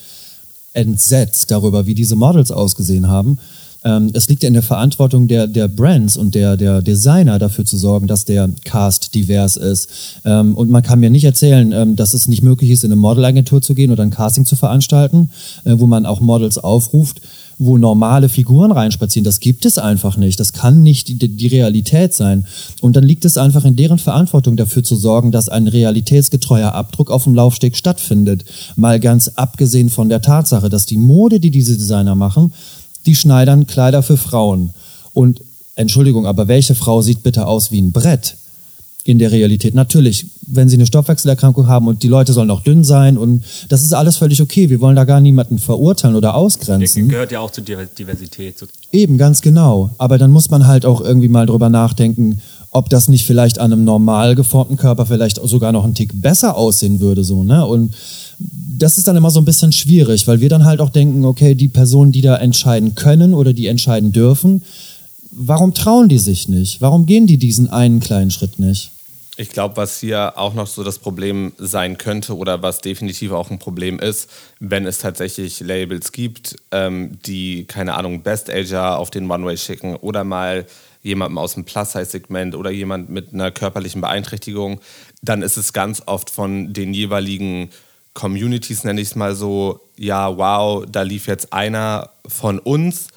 entsetzt darüber, wie diese Models ausgesehen haben. Ähm, es liegt ja in der Verantwortung der, der Brands und der, der Designer dafür zu sorgen, dass der Cast divers ist. Ähm, und man kann mir nicht erzählen, ähm, dass es nicht möglich ist, in eine Modelagentur zu gehen oder ein Casting zu veranstalten, äh, wo man auch Models aufruft, wo normale Figuren reinspazieren. Das gibt es einfach nicht. Das kann nicht die, die Realität sein. Und dann liegt es einfach in deren Verantwortung dafür zu sorgen, dass ein realitätsgetreuer Abdruck auf dem Laufsteg stattfindet. Mal ganz abgesehen von der Tatsache, dass die Mode, die diese Designer machen, die schneidern Kleider für Frauen. Und Entschuldigung, aber welche Frau sieht bitte aus wie ein Brett? in der Realität. Natürlich, wenn sie eine Stoffwechselerkrankung haben und die Leute sollen auch dünn sein und das ist alles völlig okay. Wir wollen da gar niemanden verurteilen oder ausgrenzen. Gehört ja auch zur Diversität. Eben, ganz genau. Aber dann muss man halt auch irgendwie mal drüber nachdenken, ob das nicht vielleicht an einem normal geformten Körper vielleicht sogar noch einen Tick besser aussehen würde, so, ne? Und das ist dann immer so ein bisschen schwierig, weil wir dann halt auch denken, okay, die Personen, die da entscheiden können oder die entscheiden dürfen, warum trauen die sich nicht? Warum gehen die diesen einen kleinen Schritt nicht? Ich glaube, was hier auch noch so das Problem sein könnte oder was definitiv auch ein Problem ist, wenn es tatsächlich Labels gibt, ähm, die, keine Ahnung, Best Ager auf den One-Way schicken oder mal jemandem aus dem Plus-Size-Segment oder jemand mit einer körperlichen Beeinträchtigung, dann ist es ganz oft von den jeweiligen Communities, nenne ich es mal so, ja, wow, da lief jetzt einer von uns,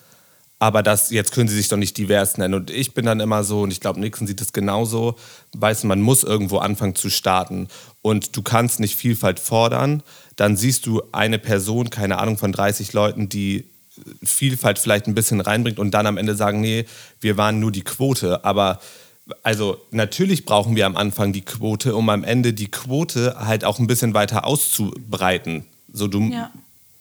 aber das, jetzt können sie sich doch nicht divers nennen. Und ich bin dann immer so, und ich glaube, Nixon sieht es genauso, weißt du, man muss irgendwo anfangen zu starten. Und du kannst nicht Vielfalt fordern. Dann siehst du eine Person, keine Ahnung, von 30 Leuten, die Vielfalt vielleicht ein bisschen reinbringt und dann am Ende sagen, nee, wir waren nur die Quote. Aber also natürlich brauchen wir am Anfang die Quote, um am Ende die Quote halt auch ein bisschen weiter auszubreiten. So du, Ja.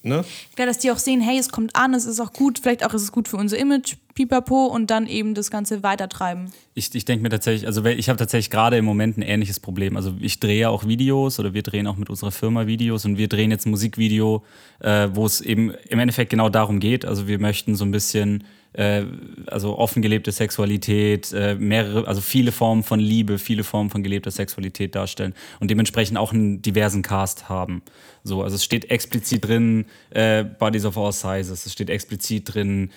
Ne? Ja, dass die auch sehen, hey, es kommt an, es ist auch gut, vielleicht auch ist es gut für unser Image, pipapo, und dann eben das Ganze weitertreiben. Ich, ich denke mir tatsächlich, also ich habe tatsächlich gerade im Moment ein ähnliches Problem. Also ich drehe auch Videos oder wir drehen auch mit unserer Firma Videos und wir drehen jetzt ein Musikvideo, äh, wo es eben im Endeffekt genau darum geht. Also wir möchten so ein bisschen äh, also offen gelebte Sexualität, äh, mehrere, also viele Formen von Liebe, viele Formen von gelebter Sexualität darstellen und dementsprechend auch einen diversen Cast haben. So, also es steht explizit drin, äh, Bodies of all sizes, es steht explizit drin,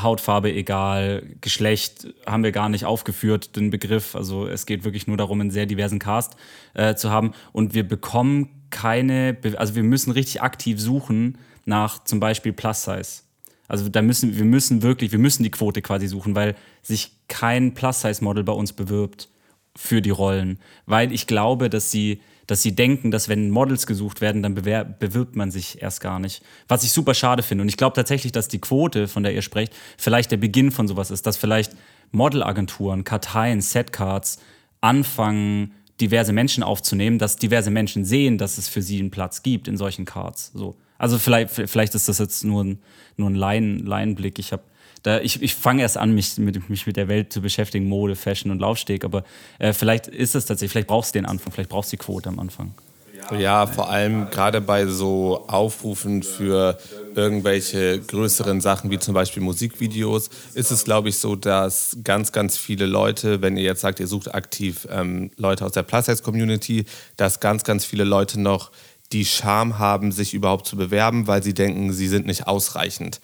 Hautfarbe egal, Geschlecht haben wir gar nicht aufgeführt, den Begriff. Also es geht wirklich nur darum, einen sehr diversen Cast äh, zu haben. Und wir bekommen keine, Be also wir müssen richtig aktiv suchen nach zum Beispiel Plus Size. Also da müssen wir müssen wirklich, wir müssen die Quote quasi suchen, weil sich kein Plus-Size-Model bei uns bewirbt für die Rollen, weil ich glaube, dass sie dass sie denken, dass wenn Models gesucht werden, dann bewirbt man sich erst gar nicht. Was ich super schade finde. Und ich glaube tatsächlich, dass die Quote, von der ihr sprecht, vielleicht der Beginn von sowas ist, dass vielleicht Modelagenturen, Karteien, Setcards anfangen, diverse Menschen aufzunehmen, dass diverse Menschen sehen, dass es für sie einen Platz gibt in solchen Cards. So. Also vielleicht, vielleicht ist das jetzt nur ein, nur ein Laien, Laienblick. Ich ich, ich fange erst an, mich mit, mich mit der Welt zu beschäftigen, Mode, Fashion und Laufsteg, aber äh, vielleicht ist es tatsächlich, vielleicht brauchst du den Anfang, vielleicht brauchst du die Quote am Anfang. Ja, vor allem gerade bei so Aufrufen für irgendwelche größeren Sachen wie zum Beispiel Musikvideos ist es, glaube ich, so, dass ganz, ganz viele Leute, wenn ihr jetzt sagt, ihr sucht aktiv ähm, Leute aus der Plus-Size-Community, dass ganz, ganz viele Leute noch die Scham haben, sich überhaupt zu bewerben, weil sie denken, sie sind nicht ausreichend.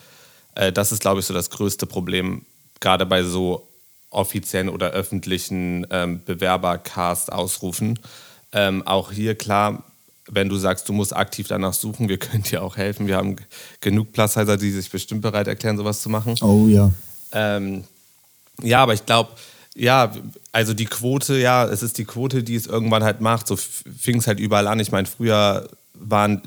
Äh, das ist, glaube ich, so das größte Problem, gerade bei so offiziellen oder öffentlichen ähm, Bewerbercast-Ausrufen. Ähm, auch hier klar, wenn du sagst, du musst aktiv danach suchen, wir können dir auch helfen. Wir haben genug Plus-Sizer, die sich bestimmt bereit erklären, sowas zu machen. Oh ja. Ähm, ja, aber ich glaube, ja, also die Quote, ja, es ist die Quote, die es irgendwann halt macht. So fing es halt überall an. Ich meine, früher waren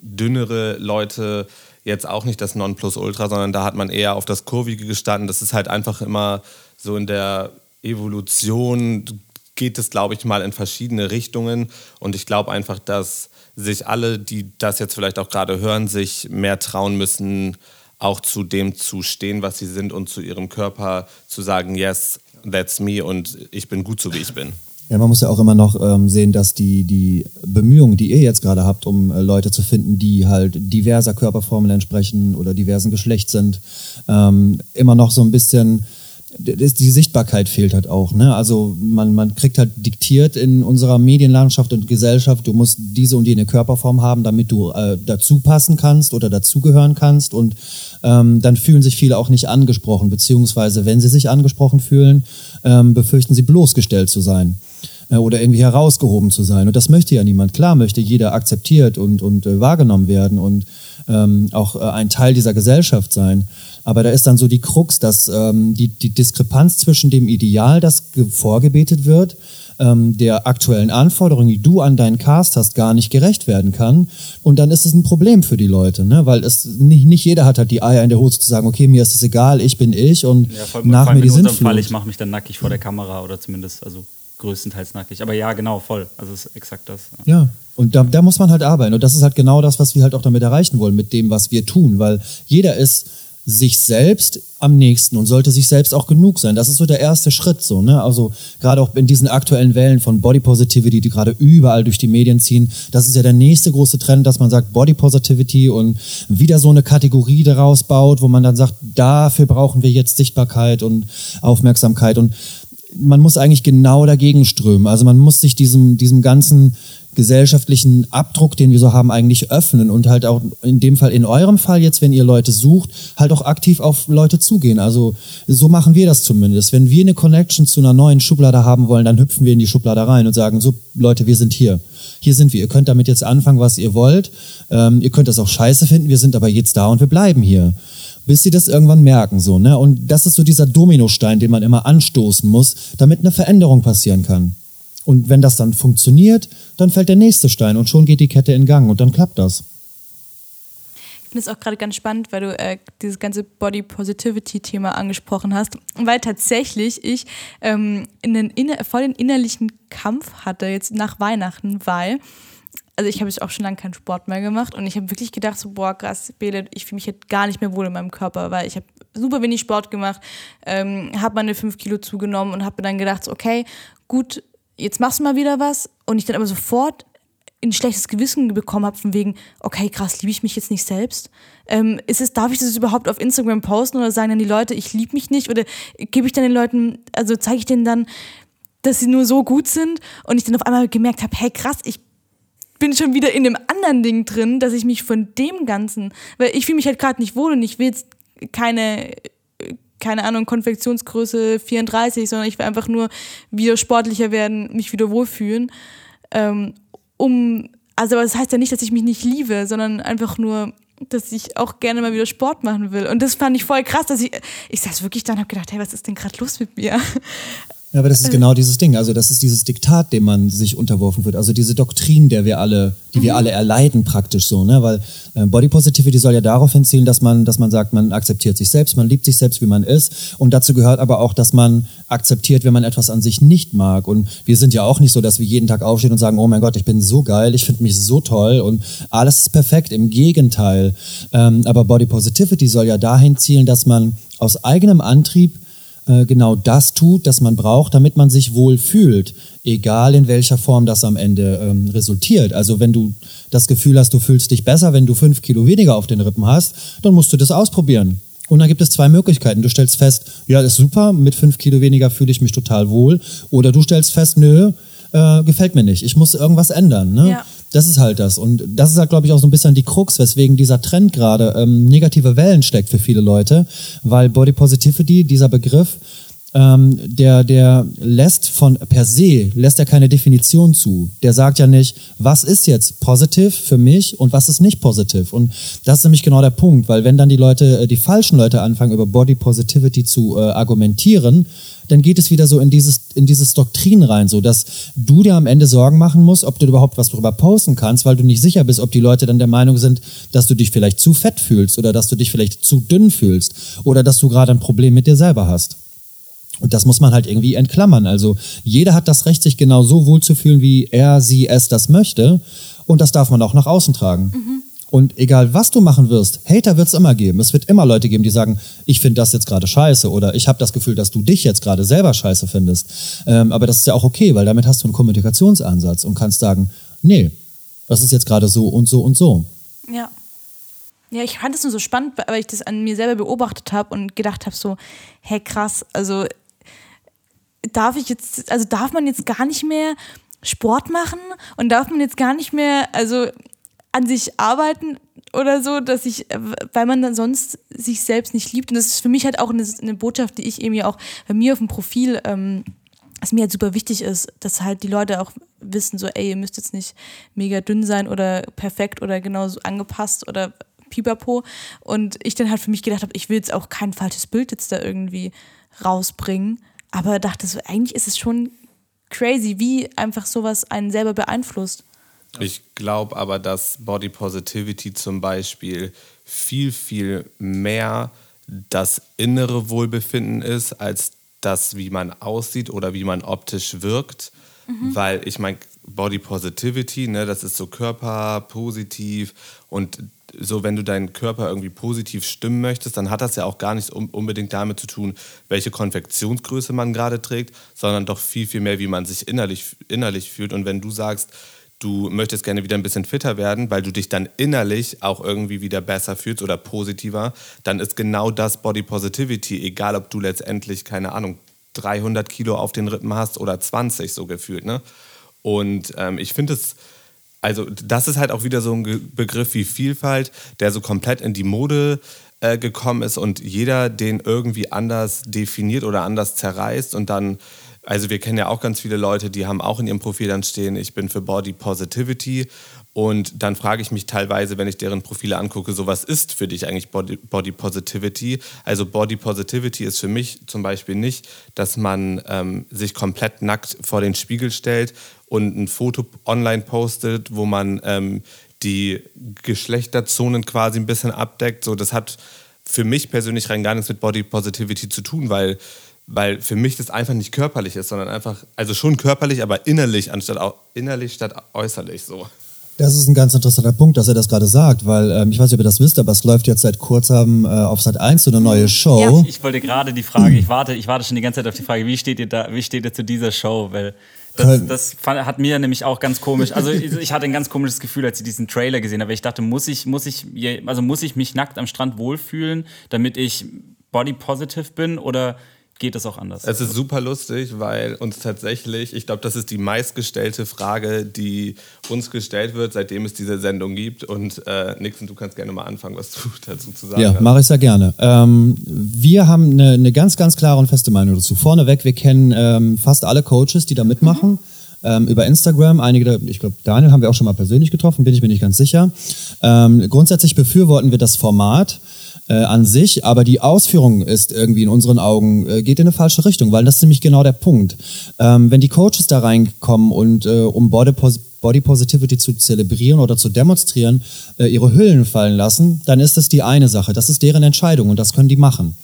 dünnere Leute jetzt auch nicht das Nonplusultra, sondern da hat man eher auf das Kurvige gestanden. Das ist halt einfach immer so in der Evolution geht es, glaube ich, mal in verschiedene Richtungen. Und ich glaube einfach, dass sich alle, die das jetzt vielleicht auch gerade hören, sich mehr trauen müssen, auch zu dem zu stehen, was sie sind und zu ihrem Körper zu sagen, yes, that's me und ich bin gut so, wie ich bin. Ja, man muss ja auch immer noch ähm, sehen, dass die, die Bemühungen, die ihr jetzt gerade habt, um äh, Leute zu finden, die halt diverser Körperformen entsprechen oder diversen Geschlechts sind, ähm, immer noch so ein bisschen die Sichtbarkeit fehlt halt auch. Ne? Also man, man kriegt halt diktiert in unserer Medienlandschaft und Gesellschaft, du musst diese und jene Körperform haben, damit du äh, dazu passen kannst oder dazugehören kannst. Und ähm, dann fühlen sich viele auch nicht angesprochen, beziehungsweise wenn sie sich angesprochen fühlen, ähm, befürchten sie bloßgestellt zu sein oder irgendwie herausgehoben zu sein. Und das möchte ja niemand. Klar möchte jeder akzeptiert und, und äh, wahrgenommen werden und ähm, auch äh, ein Teil dieser Gesellschaft sein. Aber da ist dann so die Krux, dass ähm, die, die Diskrepanz zwischen dem Ideal, das vorgebetet wird, ähm, der aktuellen Anforderungen, die du an deinen Cast hast, gar nicht gerecht werden kann. Und dann ist es ein Problem für die Leute, ne? weil es nicht, nicht jeder hat halt die Eier in der Hose zu sagen, okay, mir ist es egal, ich bin ich und ja, voll, nach mir die Sintflut. Fall, ich mache mich dann nackig vor der Kamera oder zumindest, also größtenteils nackig. Aber ja, genau, voll. Also es ist exakt das. Ja, ja. und da, da muss man halt arbeiten. Und das ist halt genau das, was wir halt auch damit erreichen wollen, mit dem, was wir tun. Weil jeder ist sich selbst am nächsten und sollte sich selbst auch genug sein. Das ist so der erste Schritt, so, ne? Also, gerade auch in diesen aktuellen Wellen von Body Positivity, die gerade überall durch die Medien ziehen. Das ist ja der nächste große Trend, dass man sagt Body Positivity und wieder so eine Kategorie daraus baut, wo man dann sagt, dafür brauchen wir jetzt Sichtbarkeit und Aufmerksamkeit und man muss eigentlich genau dagegen strömen. Also man muss sich diesem, diesem ganzen gesellschaftlichen Abdruck, den wir so haben, eigentlich öffnen und halt auch in dem Fall, in eurem Fall jetzt, wenn ihr Leute sucht, halt auch aktiv auf Leute zugehen. Also so machen wir das zumindest. Wenn wir eine Connection zu einer neuen Schublade haben wollen, dann hüpfen wir in die Schublade rein und sagen, so Leute, wir sind hier. Hier sind wir. Ihr könnt damit jetzt anfangen, was ihr wollt. Ähm, ihr könnt das auch scheiße finden. Wir sind aber jetzt da und wir bleiben hier bis sie das irgendwann merken, so, ne? Und das ist so dieser Dominostein, den man immer anstoßen muss, damit eine Veränderung passieren kann. Und wenn das dann funktioniert, dann fällt der nächste Stein und schon geht die Kette in Gang und dann klappt das. Ich finde es auch gerade ganz spannend, weil du äh, dieses ganze Body Positivity-Thema angesprochen hast, weil tatsächlich ich ähm, in den inner voll den innerlichen Kampf hatte jetzt nach Weihnachten, weil also ich habe jetzt auch schon lange keinen Sport mehr gemacht und ich habe wirklich gedacht, so, boah, krass, Bele, ich fühle mich jetzt gar nicht mehr wohl in meinem Körper, weil ich habe super wenig Sport gemacht, ähm, habe meine fünf Kilo zugenommen und habe mir dann gedacht, so, okay, gut, jetzt machst du mal wieder was und ich dann aber sofort ein schlechtes Gewissen bekommen habe von wegen, okay, krass, liebe ich mich jetzt nicht selbst? Ähm, ist es, darf ich das überhaupt auf Instagram posten oder sagen dann die Leute, ich liebe mich nicht? Oder gebe ich dann den Leuten, also zeige ich denen dann, dass sie nur so gut sind und ich dann auf einmal gemerkt habe, hey krass, ich bin schon wieder in einem anderen Ding drin, dass ich mich von dem Ganzen, weil ich fühle mich halt gerade nicht wohl und ich will jetzt keine keine Ahnung, Konfektionsgröße 34, sondern ich will einfach nur wieder sportlicher werden, mich wieder wohlfühlen. Ähm, um, also das heißt ja nicht, dass ich mich nicht liebe, sondern einfach nur, dass ich auch gerne mal wieder Sport machen will. Und das fand ich voll krass, dass ich, ich saß wirklich da und habe gedacht, hey, was ist denn gerade los mit mir? Ja, aber das ist genau dieses Ding. Also das ist dieses Diktat, dem man sich unterworfen wird. Also diese Doktrin, der wir alle, die wir alle erleiden praktisch so, ne? Weil äh, Body Positivity soll ja darauf hinzielen, dass man, dass man sagt, man akzeptiert sich selbst, man liebt sich selbst, wie man ist. Und dazu gehört aber auch, dass man akzeptiert, wenn man etwas an sich nicht mag. Und wir sind ja auch nicht so, dass wir jeden Tag aufstehen und sagen, oh mein Gott, ich bin so geil, ich finde mich so toll und alles ist perfekt. Im Gegenteil. Ähm, aber Body Positivity soll ja dahin zielen, dass man aus eigenem Antrieb äh, genau das tut, das man braucht, damit man sich wohl fühlt, egal in welcher Form das am Ende ähm, resultiert. Also wenn du das Gefühl hast, du fühlst dich besser, wenn du fünf Kilo weniger auf den Rippen hast, dann musst du das ausprobieren. Und dann gibt es zwei Möglichkeiten. Du stellst fest, ja, ist super, mit fünf Kilo weniger fühle ich mich total wohl. Oder du stellst fest, nö, äh, gefällt mir nicht. Ich muss irgendwas ändern. Ne? Ja. Das ist halt das. Und das ist halt, glaube ich, auch so ein bisschen die Krux, weswegen dieser Trend gerade ähm, negative Wellen steckt für viele Leute, weil Body Positivity, dieser Begriff, ähm, der, der lässt von per se, lässt er keine Definition zu. Der sagt ja nicht, was ist jetzt positiv für mich und was ist nicht positiv. Und das ist nämlich genau der Punkt, weil wenn dann die Leute, äh, die falschen Leute anfangen, über Body Positivity zu äh, argumentieren, dann geht es wieder so in dieses, in dieses Doktrin rein, so dass du dir am Ende Sorgen machen musst, ob du überhaupt was darüber posten kannst, weil du nicht sicher bist, ob die Leute dann der Meinung sind, dass du dich vielleicht zu fett fühlst oder dass du dich vielleicht zu dünn fühlst oder dass du gerade ein Problem mit dir selber hast. Und das muss man halt irgendwie entklammern. Also jeder hat das Recht, sich genau so wohlzufühlen, wie er, sie, es das möchte. Und das darf man auch nach außen tragen. Mhm. Und egal was du machen wirst, Hater wird es immer geben. Es wird immer Leute geben, die sagen, ich finde das jetzt gerade scheiße oder ich habe das Gefühl, dass du dich jetzt gerade selber scheiße findest. Ähm, aber das ist ja auch okay, weil damit hast du einen Kommunikationsansatz und kannst sagen, nee, das ist jetzt gerade so und so und so. Ja. Ja, ich fand es nur so spannend, weil ich das an mir selber beobachtet habe und gedacht habe so, hey krass, also darf ich jetzt, also darf man jetzt gar nicht mehr Sport machen und darf man jetzt gar nicht mehr, also an sich arbeiten oder so, dass ich, weil man dann sonst sich selbst nicht liebt. Und das ist für mich halt auch eine, eine Botschaft, die ich eben ja auch bei mir auf dem Profil, ähm, was mir halt super wichtig ist, dass halt die Leute auch wissen, so, ey, ihr müsst jetzt nicht mega dünn sein oder perfekt oder genauso angepasst oder pipapo. Und ich dann halt für mich gedacht habe, ich will jetzt auch kein falsches Bild jetzt da irgendwie rausbringen. Aber dachte so, eigentlich ist es schon crazy, wie einfach sowas einen selber beeinflusst. Ich glaube aber, dass Body Positivity zum Beispiel viel, viel mehr das innere Wohlbefinden ist, als das, wie man aussieht oder wie man optisch wirkt. Mhm. Weil ich meine, Body Positivity, ne, das ist so körperpositiv und so, wenn du deinen Körper irgendwie positiv stimmen möchtest, dann hat das ja auch gar nichts unbedingt damit zu tun, welche Konfektionsgröße man gerade trägt, sondern doch viel, viel mehr, wie man sich innerlich, innerlich fühlt. Und wenn du sagst, du möchtest gerne wieder ein bisschen fitter werden, weil du dich dann innerlich auch irgendwie wieder besser fühlst oder positiver, dann ist genau das Body Positivity, egal ob du letztendlich, keine Ahnung, 300 Kilo auf den Rippen hast oder 20 so gefühlt. Ne? Und ähm, ich finde es, also das ist halt auch wieder so ein Begriff wie Vielfalt, der so komplett in die Mode äh, gekommen ist und jeder den irgendwie anders definiert oder anders zerreißt und dann also wir kennen ja auch ganz viele Leute, die haben auch in ihrem Profil dann stehen, ich bin für Body Positivity. Und dann frage ich mich teilweise, wenn ich deren Profile angucke, so was ist für dich eigentlich Body, Body Positivity? Also Body Positivity ist für mich zum Beispiel nicht, dass man ähm, sich komplett nackt vor den Spiegel stellt und ein Foto online postet, wo man ähm, die Geschlechterzonen quasi ein bisschen abdeckt. So, das hat für mich persönlich rein gar nichts mit Body Positivity zu tun, weil weil für mich das einfach nicht körperlich ist, sondern einfach, also schon körperlich, aber innerlich anstatt innerlich statt äußerlich so. Das ist ein ganz interessanter Punkt, dass er das gerade sagt, weil ähm, ich weiß nicht, ob ihr das wisst, aber es läuft jetzt seit kurzem äh, auf Sat 1 so eine neue Show. Ja. Ich wollte gerade die Frage, ich warte, ich warte schon die ganze Zeit auf die Frage, wie steht ihr da, wie steht ihr zu dieser Show? Weil das, das hat mir nämlich auch ganz komisch. Also ich hatte ein ganz komisches Gefühl, als ich diesen Trailer gesehen habe. Ich dachte, muss ich, muss ich, also muss ich mich nackt am Strand wohlfühlen, damit ich body positive bin oder geht es auch anders. Es ist super lustig, weil uns tatsächlich, ich glaube, das ist die meistgestellte Frage, die uns gestellt wird, seitdem es diese Sendung gibt. Und äh, Nixon, du kannst gerne mal anfangen, was du dazu zu sagen ja, hast. Ja, mache ich sehr gerne. Ähm, wir haben eine, eine, ganz, ganz klare und feste Meinung dazu. Vorneweg, wir kennen ähm, fast alle Coaches, die da mitmachen. Mhm ähm, über Instagram. Einige, ich glaube, Daniel haben wir auch schon mal persönlich getroffen, bin ich mir nicht ganz sicher. Ähm, grundsätzlich befürworten wir das Format äh, an sich, aber die Ausführung ist irgendwie in unseren Augen, äh, geht in eine falsche Richtung, weil das ist nämlich genau der Punkt. Ähm, wenn die Coaches da reinkommen und äh, um Body, Body Positivity zu zelebrieren oder zu demonstrieren, äh, ihre Hüllen fallen lassen, dann ist das die eine Sache. Das ist deren Entscheidung und das können die machen.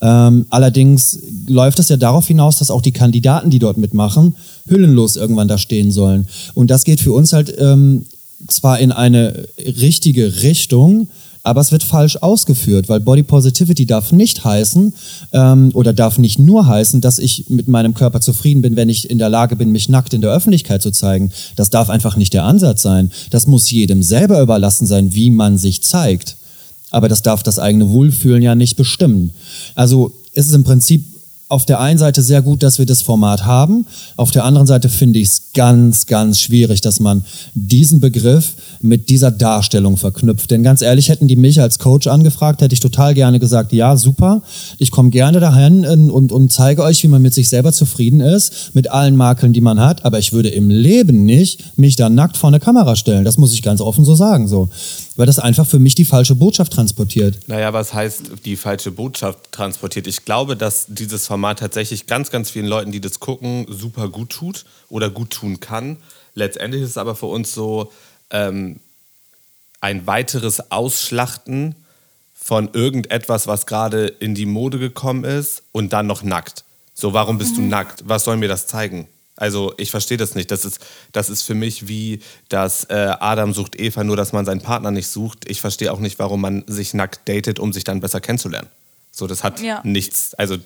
Ähm, allerdings läuft es ja darauf hinaus, dass auch die Kandidaten, die dort mitmachen, hüllenlos irgendwann da stehen sollen. Und das geht für uns halt ähm, zwar in eine richtige Richtung, aber es wird falsch ausgeführt, weil Body Positivity darf nicht heißen ähm, oder darf nicht nur heißen, dass ich mit meinem Körper zufrieden bin, wenn ich in der Lage bin, mich nackt in der Öffentlichkeit zu zeigen. Das darf einfach nicht der Ansatz sein. Das muss jedem selber überlassen sein, wie man sich zeigt. Aber das darf das eigene Wohlfühlen ja nicht bestimmen. Also ist es im Prinzip auf der einen Seite sehr gut, dass wir das Format haben. Auf der anderen Seite finde ich es ganz, ganz schwierig, dass man diesen Begriff mit dieser Darstellung verknüpft. Denn ganz ehrlich, hätten die mich als Coach angefragt, hätte ich total gerne gesagt, ja, super, ich komme gerne dahin und, und zeige euch, wie man mit sich selber zufrieden ist, mit allen Makeln, die man hat. Aber ich würde im Leben nicht mich da nackt vor eine Kamera stellen. Das muss ich ganz offen so sagen. So weil das einfach für mich die falsche Botschaft transportiert. Naja, was heißt die falsche Botschaft transportiert? Ich glaube, dass dieses Format tatsächlich ganz, ganz vielen Leuten, die das gucken, super gut tut oder gut tun kann. Letztendlich ist es aber für uns so ähm, ein weiteres Ausschlachten von irgendetwas, was gerade in die Mode gekommen ist und dann noch nackt. So, warum bist mhm. du nackt? Was soll mir das zeigen? Also ich verstehe das nicht. Das ist, das ist für mich wie das äh, Adam sucht Eva, nur dass man seinen Partner nicht sucht. Ich verstehe auch nicht, warum man sich nackt datet, um sich dann besser kennenzulernen. So, das hat ja. nichts, also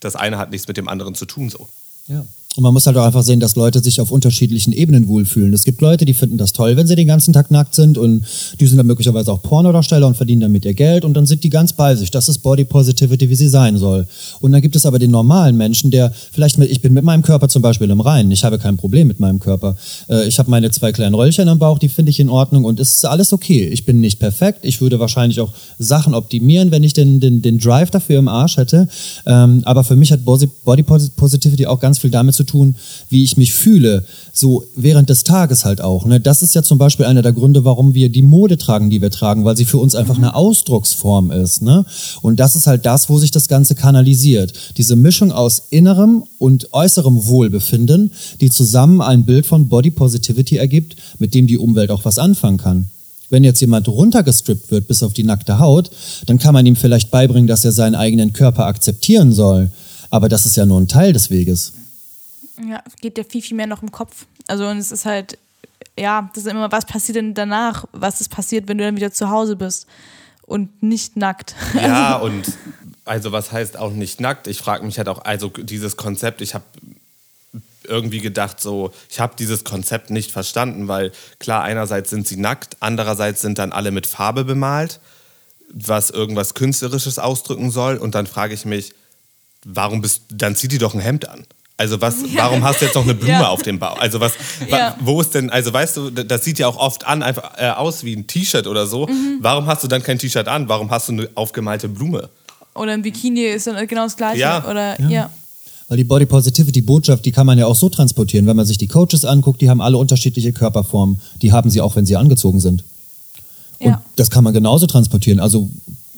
das eine hat nichts mit dem anderen zu tun. So. Ja. Und man muss halt auch einfach sehen, dass Leute sich auf unterschiedlichen Ebenen wohlfühlen. Es gibt Leute, die finden das toll, wenn sie den ganzen Tag nackt sind und die sind dann möglicherweise auch Pornodarsteller und verdienen damit ihr Geld und dann sind die ganz bei sich. Das ist Body Positivity, wie sie sein soll. Und dann gibt es aber den normalen Menschen, der vielleicht mit, ich bin mit meinem Körper zum Beispiel im Reinen, ich habe kein Problem mit meinem Körper. Äh, ich habe meine zwei kleinen Röllchen am Bauch, die finde ich in Ordnung und es ist alles okay. Ich bin nicht perfekt. Ich würde wahrscheinlich auch Sachen optimieren, wenn ich den, den, den Drive dafür im Arsch hätte. Ähm, aber für mich hat Body Positivity auch ganz viel damit zu zu tun, wie ich mich fühle, so während des Tages halt auch. Ne? Das ist ja zum Beispiel einer der Gründe, warum wir die Mode tragen, die wir tragen, weil sie für uns einfach mhm. eine Ausdrucksform ist. Ne? Und das ist halt das, wo sich das Ganze kanalisiert. Diese Mischung aus innerem und äußerem Wohlbefinden, die zusammen ein Bild von Body Positivity ergibt, mit dem die Umwelt auch was anfangen kann wenn jetzt jemand runtergestrippt wird bis auf die nackte Haut, dann kann man ihm vielleicht beibringen, dass er seinen eigenen Körper akzeptieren soll. Aber das ist ja nur ein Teil des Weges. Ja, geht ja viel, viel mehr noch im Kopf. Also und es ist halt, ja, das ist immer, was passiert denn danach? Was ist passiert, wenn du dann wieder zu Hause bist und nicht nackt? Ja, also. und also was heißt auch nicht nackt? Ich frage mich halt auch, also dieses Konzept, ich habe irgendwie gedacht, so, ich habe dieses Konzept nicht verstanden, weil klar, einerseits sind sie nackt, andererseits sind dann alle mit Farbe bemalt, was irgendwas Künstlerisches ausdrücken soll. Und dann frage ich mich, warum bist, dann zieh dir doch ein Hemd an. Also was, warum hast du jetzt noch eine Blume ja. auf dem Bauch? Also was, ja. wo ist denn, also weißt du, das sieht ja auch oft an, einfach äh, aus wie ein T-Shirt oder so. Mhm. Warum hast du dann kein T-Shirt an? Warum hast du eine aufgemalte Blume? Oder ein Bikini ist dann genau das gleiche. Ja. Oder, ja. ja. Weil die Body Positivity Botschaft, die kann man ja auch so transportieren. Wenn man sich die Coaches anguckt, die haben alle unterschiedliche Körperformen. Die haben sie auch, wenn sie angezogen sind. Und das kann man genauso transportieren. Also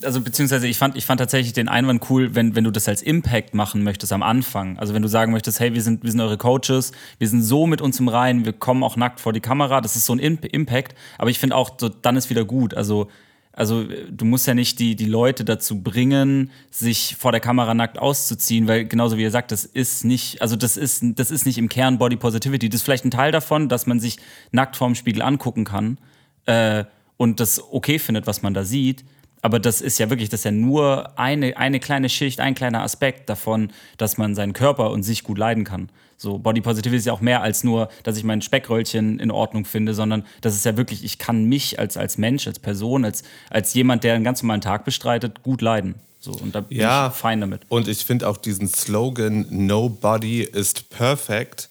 also beziehungsweise ich fand, ich fand tatsächlich den Einwand cool, wenn, wenn du das als Impact machen möchtest am Anfang. Also wenn du sagen möchtest, hey, wir sind, wir sind eure Coaches, wir sind so mit uns im Reinen, wir kommen auch nackt vor die Kamera, das ist so ein Impact. Aber ich finde auch, so, dann ist wieder gut. Also, also du musst ja nicht die, die Leute dazu bringen, sich vor der Kamera nackt auszuziehen, weil genauso wie ihr sagt, das ist nicht, also das ist, das ist nicht im Kern Body Positivity. Das ist vielleicht ein Teil davon, dass man sich nackt vorm Spiegel angucken kann äh, und das okay findet, was man da sieht. Aber das ist ja wirklich, das ist ja nur eine, eine kleine Schicht, ein kleiner Aspekt davon, dass man seinen Körper und sich gut leiden kann. So, Body Positivity ist ja auch mehr als nur, dass ich mein Speckröllchen in Ordnung finde, sondern das ist ja wirklich, ich kann mich als, als Mensch, als Person, als, als jemand, der einen ganz normalen Tag bestreitet, gut leiden. So, und da bin ja, ich fein damit. Und ich finde auch diesen Slogan Nobody is perfect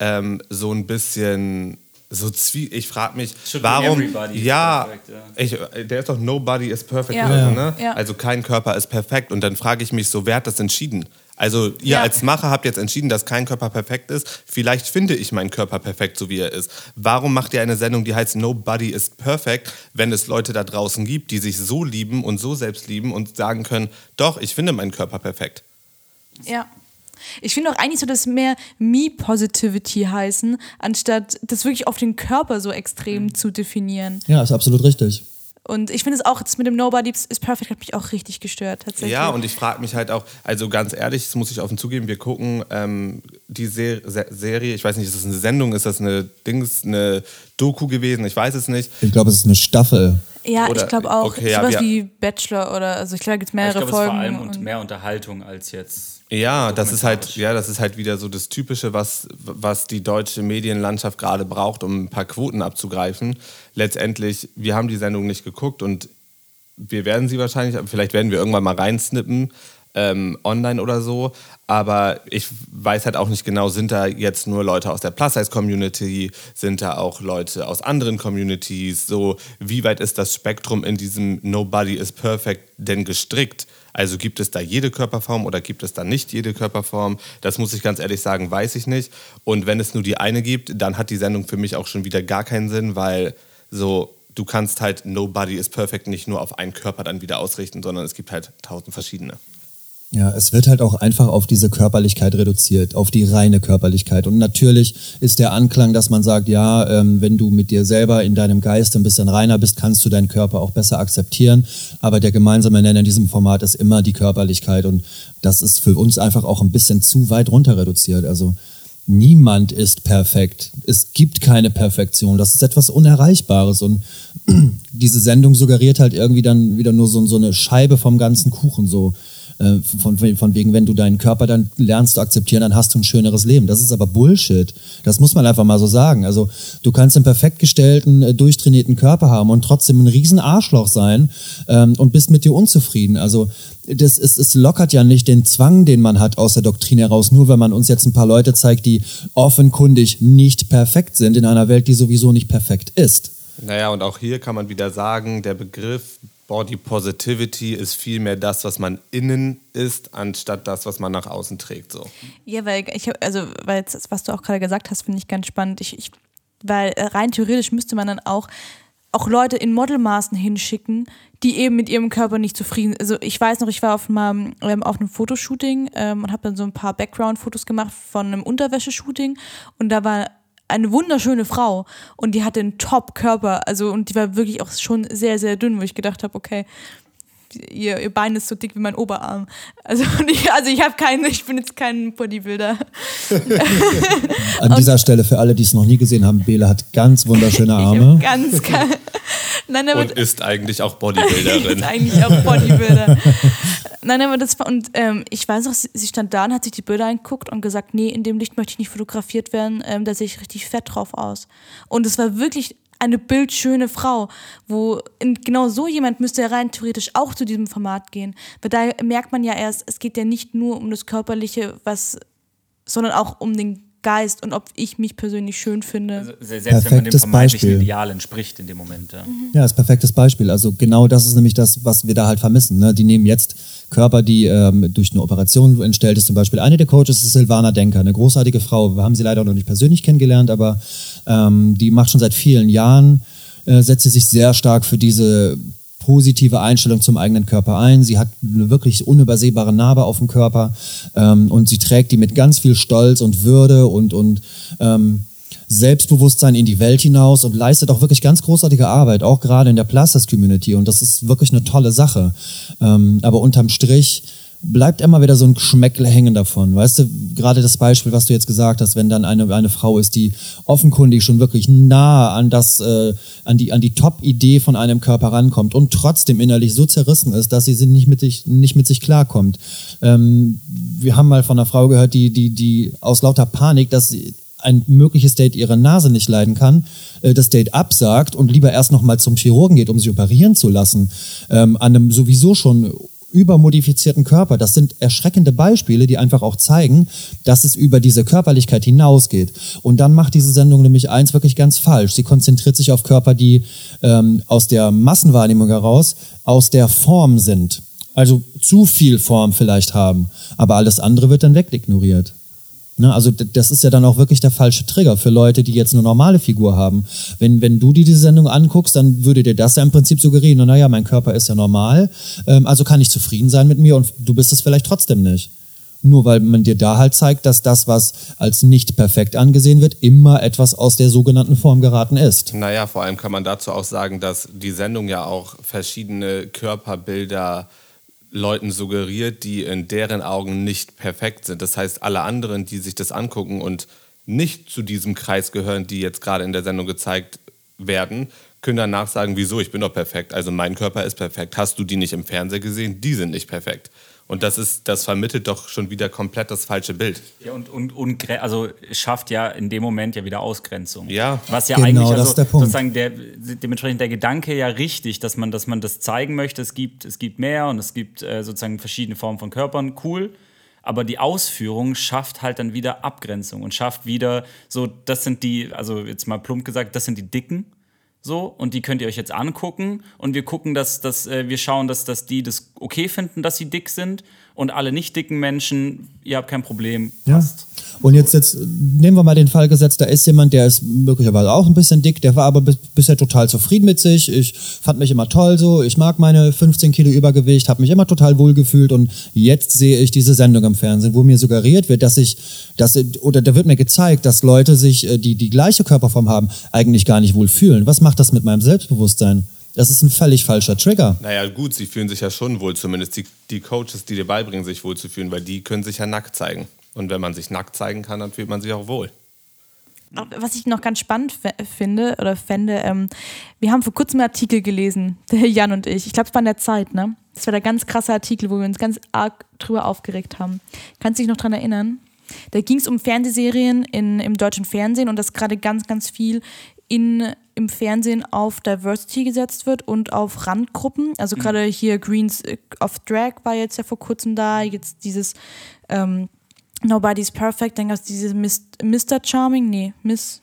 ähm, so ein bisschen so zwie ich frage mich, Should warum ja, perfect, ja. Ich, der ist doch nobody is perfect, ja. Also, ne? Ja. also kein Körper ist perfekt und dann frage ich mich so, wer hat das entschieden? Also ihr Ja. als Macher habt jetzt entschieden, dass kein Körper perfekt ist. Vielleicht finde ich meinen Körper perfekt, so wie er ist. Warum macht ihr eine Sendung, die heißt Nobody is Perfect, wenn es Leute da draußen gibt, die sich so lieben und so selbst lieben und sagen können, doch, ich finde meinen Körper perfekt. Ja. Ich finde auch eigentlich so, dass mehr Me-Positivity heißen, anstatt das wirklich auf den Körper so extrem zu definieren. Ja, ist absolut richtig. Und ich finde es auch, das mit dem Nobody is Perfect hat mich auch richtig gestört, tatsächlich. Ja, und ich frage mich halt auch, also ganz ehrlich, das muss ich offen zugeben, wir gucken ähm, die Ser Se Serie, ich weiß nicht, ist das eine Sendung, ist das eine Dings, eine Doku gewesen, ich weiß es nicht. Ich glaube, es ist eine Staffel. Ja, Oder- ich glaube auch. okay, ja, sowas wir- wie Bachelor oder, also ich glaube, da gibt es Ich mehrere glaube, es ist vor Folgen. allem und mehr Unterhaltung als jetzt. Ja, das ist halt, ja, das ist halt wieder so das Typische, was, was die deutsche Medienlandschaft gerade braucht, um ein paar Quoten abzugreifen. Letztendlich, wir haben die Sendung nicht geguckt und wir werden sie wahrscheinlich, vielleicht werden wir irgendwann mal reinsnippen, ähm, online oder so. Aber ich weiß halt auch nicht genau, sind da jetzt nur Leute aus der Plus-Size-Community, sind da auch Leute aus anderen Communities? So, wie weit ist das Spektrum in diesem Nobody is Perfect denn gestrickt? Also gibt es da jede Körperform oder gibt es da nicht jede Körperform? Das muss ich ganz ehrlich sagen, weiß ich nicht. Und wenn es nur die eine gibt, dann hat die Sendung für mich auch schon wieder gar keinen Sinn, weil so du kannst halt Nobody is Perfect nicht nur auf einen Körper dann wieder ausrichten, sondern es gibt halt tausend verschiedene. Ja, es wird halt auch einfach auf diese Körperlichkeit reduziert, auf die reine Körperlichkeit. Und natürlich ist der Anklang, dass man sagt, ja, ähm, wenn du mit dir selber in deinem Geist ein bisschen reiner bist, kannst du deinen Körper auch besser akzeptieren. Aber der gemeinsame Nenner in diesem Format ist immer die Körperlichkeit. Und das ist für uns einfach auch ein bisschen zu weit runter reduziert. Also niemand ist perfekt. Es gibt keine Perfektion. Das ist etwas Unerreichbares. Und diese Sendung suggeriert halt irgendwie dann wieder nur so, so eine Scheibe vom ganzen Kuchen so. Äh, Von, von wegen, wenn du deinen Körper dann lernst zu akzeptieren, dann hast du ein schöneres Leben. Das ist aber Bullshit. Das muss man einfach mal so sagen. Also du kannst einen perfekt gestellten, äh, durchtrainierten Körper haben und trotzdem ein riesen Arschloch sein ähm, und bist mit dir unzufrieden. Also das ist, es lockert ja nicht den Zwang, den man hat aus der Doktrin heraus, nur wenn man uns jetzt ein paar Leute zeigt, die offenkundig nicht perfekt sind in einer Welt, die sowieso nicht perfekt ist. Naja, und auch hier kann man wieder sagen, der Begriff Body Positivity ist vielmehr das, was man innen ist, anstatt das, was man nach außen trägt. So. Ja, weil ich hab, also, weil jetzt, was du auch gerade gesagt hast, finde ich ganz spannend. Ich, ich, weil äh, rein theoretisch müsste man dann auch, auch Leute in Modelmaßen hinschicken, die eben mit ihrem Körper nicht zufrieden sind. Also ich weiß noch, ich war auf, mal, ähm, auf einem Fotoshooting ähm, und habe dann so ein paar Background-Fotos gemacht von einem Unterwäscheshooting und da war eine wunderschöne Frau und die hatte einen Top-Körper, also und die war wirklich auch schon sehr, sehr dünn, wo ich gedacht habe, okay, ihr, ihr Bein ist so dick wie mein Oberarm. Also ich, also ich habe keinen, ich bin jetzt kein Bodybuilder. An dieser Stelle für alle, die es noch nie gesehen haben, Bela hat ganz wunderschöne Arme. ganz Nein, aber Und ist eigentlich auch ist Bodybuilderin. eigentlich auch Bodybuilder. Nein, aber das war, und ähm, ich weiß noch, sie, sie stand da und hat sich die Bilder angeguckt und gesagt, nee, in dem Licht möchte ich nicht fotografiert werden, ähm, da sehe ich richtig fett drauf aus. Und es war wirklich eine bildschöne Frau, wo in, genau so jemand müsste ja rein theoretisch auch zu diesem Format gehen. Weil da merkt man ja erst, es geht ja nicht nur um das Körperliche, was, sondern auch um den Geist und ob ich mich persönlich schön finde. Also, se- selbst wenn man dem Perfektes vermeintlichen Beispiel. Ideal entspricht in dem Moment. Ja. Ja, das ist perfektes Beispiel. Also genau das ist nämlich das, was wir da halt vermissen. Ne? Die nehmen jetzt Körper, die ähm, durch eine Operation entstellt ist. Zum Beispiel eine der Coaches ist Silvana Denker, eine großartige Frau. Wir haben sie leider noch nicht persönlich kennengelernt, aber ähm, die macht schon seit vielen Jahren, äh, setzt sie sich sehr stark für diese positive Einstellung zum eigenen Körper ein. Sie hat eine wirklich unübersehbare Narbe auf dem Körper ähm, und sie trägt die mit ganz viel Stolz und Würde und, und ähm, Selbstbewusstsein in die Welt hinaus und leistet auch wirklich ganz großartige Arbeit, auch gerade in der Plasters-Community. Und das ist wirklich eine tolle Sache. Ähm, aber unterm Strich bleibt immer wieder so ein Geschmäckle hängen davon. Weißt du, gerade das Beispiel, was du jetzt gesagt hast, wenn dann eine, eine Frau ist, die offenkundig schon wirklich nah an das, äh, an die, an die Top-Idee von einem Körper rankommt und trotzdem innerlich so zerrissen ist, dass sie nicht mit sich, nicht mit sich klarkommt. Ähm, wir haben mal von einer Frau gehört, die, die, die aus lauter Panik, dass sie ein mögliches Date ihre Nase nicht leiden kann, äh, das Date absagt und lieber erst noch mal zum Chirurgen geht, um sich operieren zu lassen, ähm, an einem sowieso schon übermodifizierten Körper. Das sind erschreckende Beispiele, die einfach auch zeigen, dass es über diese Körperlichkeit hinausgeht. Und dann macht diese Sendung nämlich eins wirklich ganz falsch. Sie konzentriert sich auf Körper, die ähm, aus der Massenwahrnehmung heraus aus der Form sind Also zu viel Form vielleicht haben, aber alles andere wird dann wegignoriert. Ne, also das ist ja dann auch wirklich der falsche Trigger für Leute, die jetzt eine normale Figur haben. Wenn, wenn du dir diese Sendung anguckst, dann würde dir das ja im Prinzip suggerieren, naja, mein Körper ist ja normal, ähm, also kann ich zufrieden sein mit mir und du bist es vielleicht trotzdem nicht. Nur weil man dir da halt zeigt, dass das, was als nicht perfekt angesehen wird, immer etwas aus der sogenannten Form geraten ist. Naja, vor allem kann man dazu auch sagen, dass die Sendung ja auch verschiedene Körperbilder Leuten suggeriert, die in deren Augen nicht perfekt sind. Das heißt, alle anderen, die sich das angucken und nicht zu diesem Kreis gehören, die jetzt gerade in der Sendung gezeigt werden, können danach sagen, wieso, ich bin doch perfekt. Also mein Körper ist perfekt. Hast du die nicht im Fernsehen gesehen? Die sind nicht perfekt. Und das ist, das vermittelt doch schon wieder komplett das falsche Bild. Ja, und, und, und also schafft ja in dem Moment ja wieder Ausgrenzung. Ja. Was ja Genau, eigentlich das also ist der Punkt. sozusagen der, dementsprechend der Gedanke ja richtig, dass man, dass man das zeigen möchte, es gibt, es gibt mehr und es gibt äh, sozusagen verschiedene Formen von Körpern, cool. Aber die Ausführung schafft halt dann wieder Abgrenzung und schafft wieder so, das sind die, also jetzt mal plump gesagt, das sind die Dicken. So, und die könnt ihr euch jetzt angucken. Und wir gucken, dass, dass äh, wir schauen, dass, dass die das okay finden, dass sie dick sind und alle nicht dicken Menschen, ihr habt kein Problem, Ja. passt. Und jetzt, jetzt nehmen wir mal den Fall gesetzt, da ist jemand, der ist möglicherweise auch ein bisschen dick, der war aber bis, bisher total zufrieden mit sich. Ich fand mich immer toll so, ich mag meine 15 Kilo Übergewicht, habe mich immer total wohl gefühlt und jetzt sehe ich diese Sendung im Fernsehen, wo mir suggeriert wird, dass ich, dass, oder da wird mir gezeigt, dass Leute sich, äh, die die gleiche Körperform haben, eigentlich gar nicht wohl fühlen. Was macht das mit meinem Selbstbewusstsein? Das ist ein völlig falscher Trigger. Naja, gut, sie fühlen sich ja schon wohl, zumindest die, die Coaches, die dir beibringen, sich wohl zu fühlen, weil die können sich ja nackt zeigen. Und wenn man sich nackt zeigen kann, dann fühlt man sich auch wohl. Was ich noch ganz spannend finde oder fände, ähm, wir haben vor kurzem einen Artikel gelesen, der Jan und ich. Ich glaube, es war in der Zeit, ne? Das war der ganz krasse Artikel, wo wir uns ganz arg drüber aufgeregt haben. Kannst du dich noch dran erinnern? Da ging es um Fernsehserien in, im deutschen Fernsehen und dass gerade ganz, ganz viel in, im Fernsehen auf Diversity gesetzt wird und auf Randgruppen. Also gerade hier Greens of Drag war jetzt ja vor kurzem da, jetzt dieses ähm, Nobody's Perfect, dann gab es dieses Mr. Charming, nee, Miss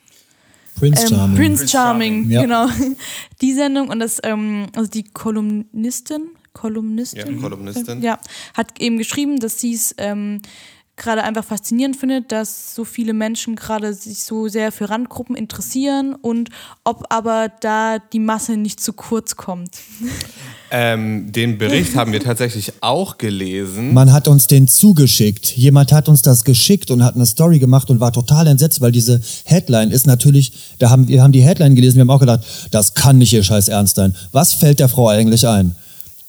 Prince ähm, Charming. Prince Prince Charming, Charming, ja. genau. Die Sendung und das, ähm, also die Kolumnistin, Kolumnistin, Ja, Kolumnistin. ja, hat eben geschrieben, dass sie es ähm, gerade einfach faszinierend findet, dass so viele Menschen gerade sich so sehr für Randgruppen interessieren und ob aber da die Masse nicht zu kurz kommt. Ähm, den Bericht haben wir tatsächlich auch gelesen. Man hat uns den zugeschickt. Jemand hat uns das geschickt und hat eine Story gemacht und war total entsetzt, weil diese Headline ist natürlich, da haben wir haben die Headline gelesen, wir haben auch gedacht, das kann nicht ihr Scheiß ernst sein. Was fällt der Frau eigentlich ein?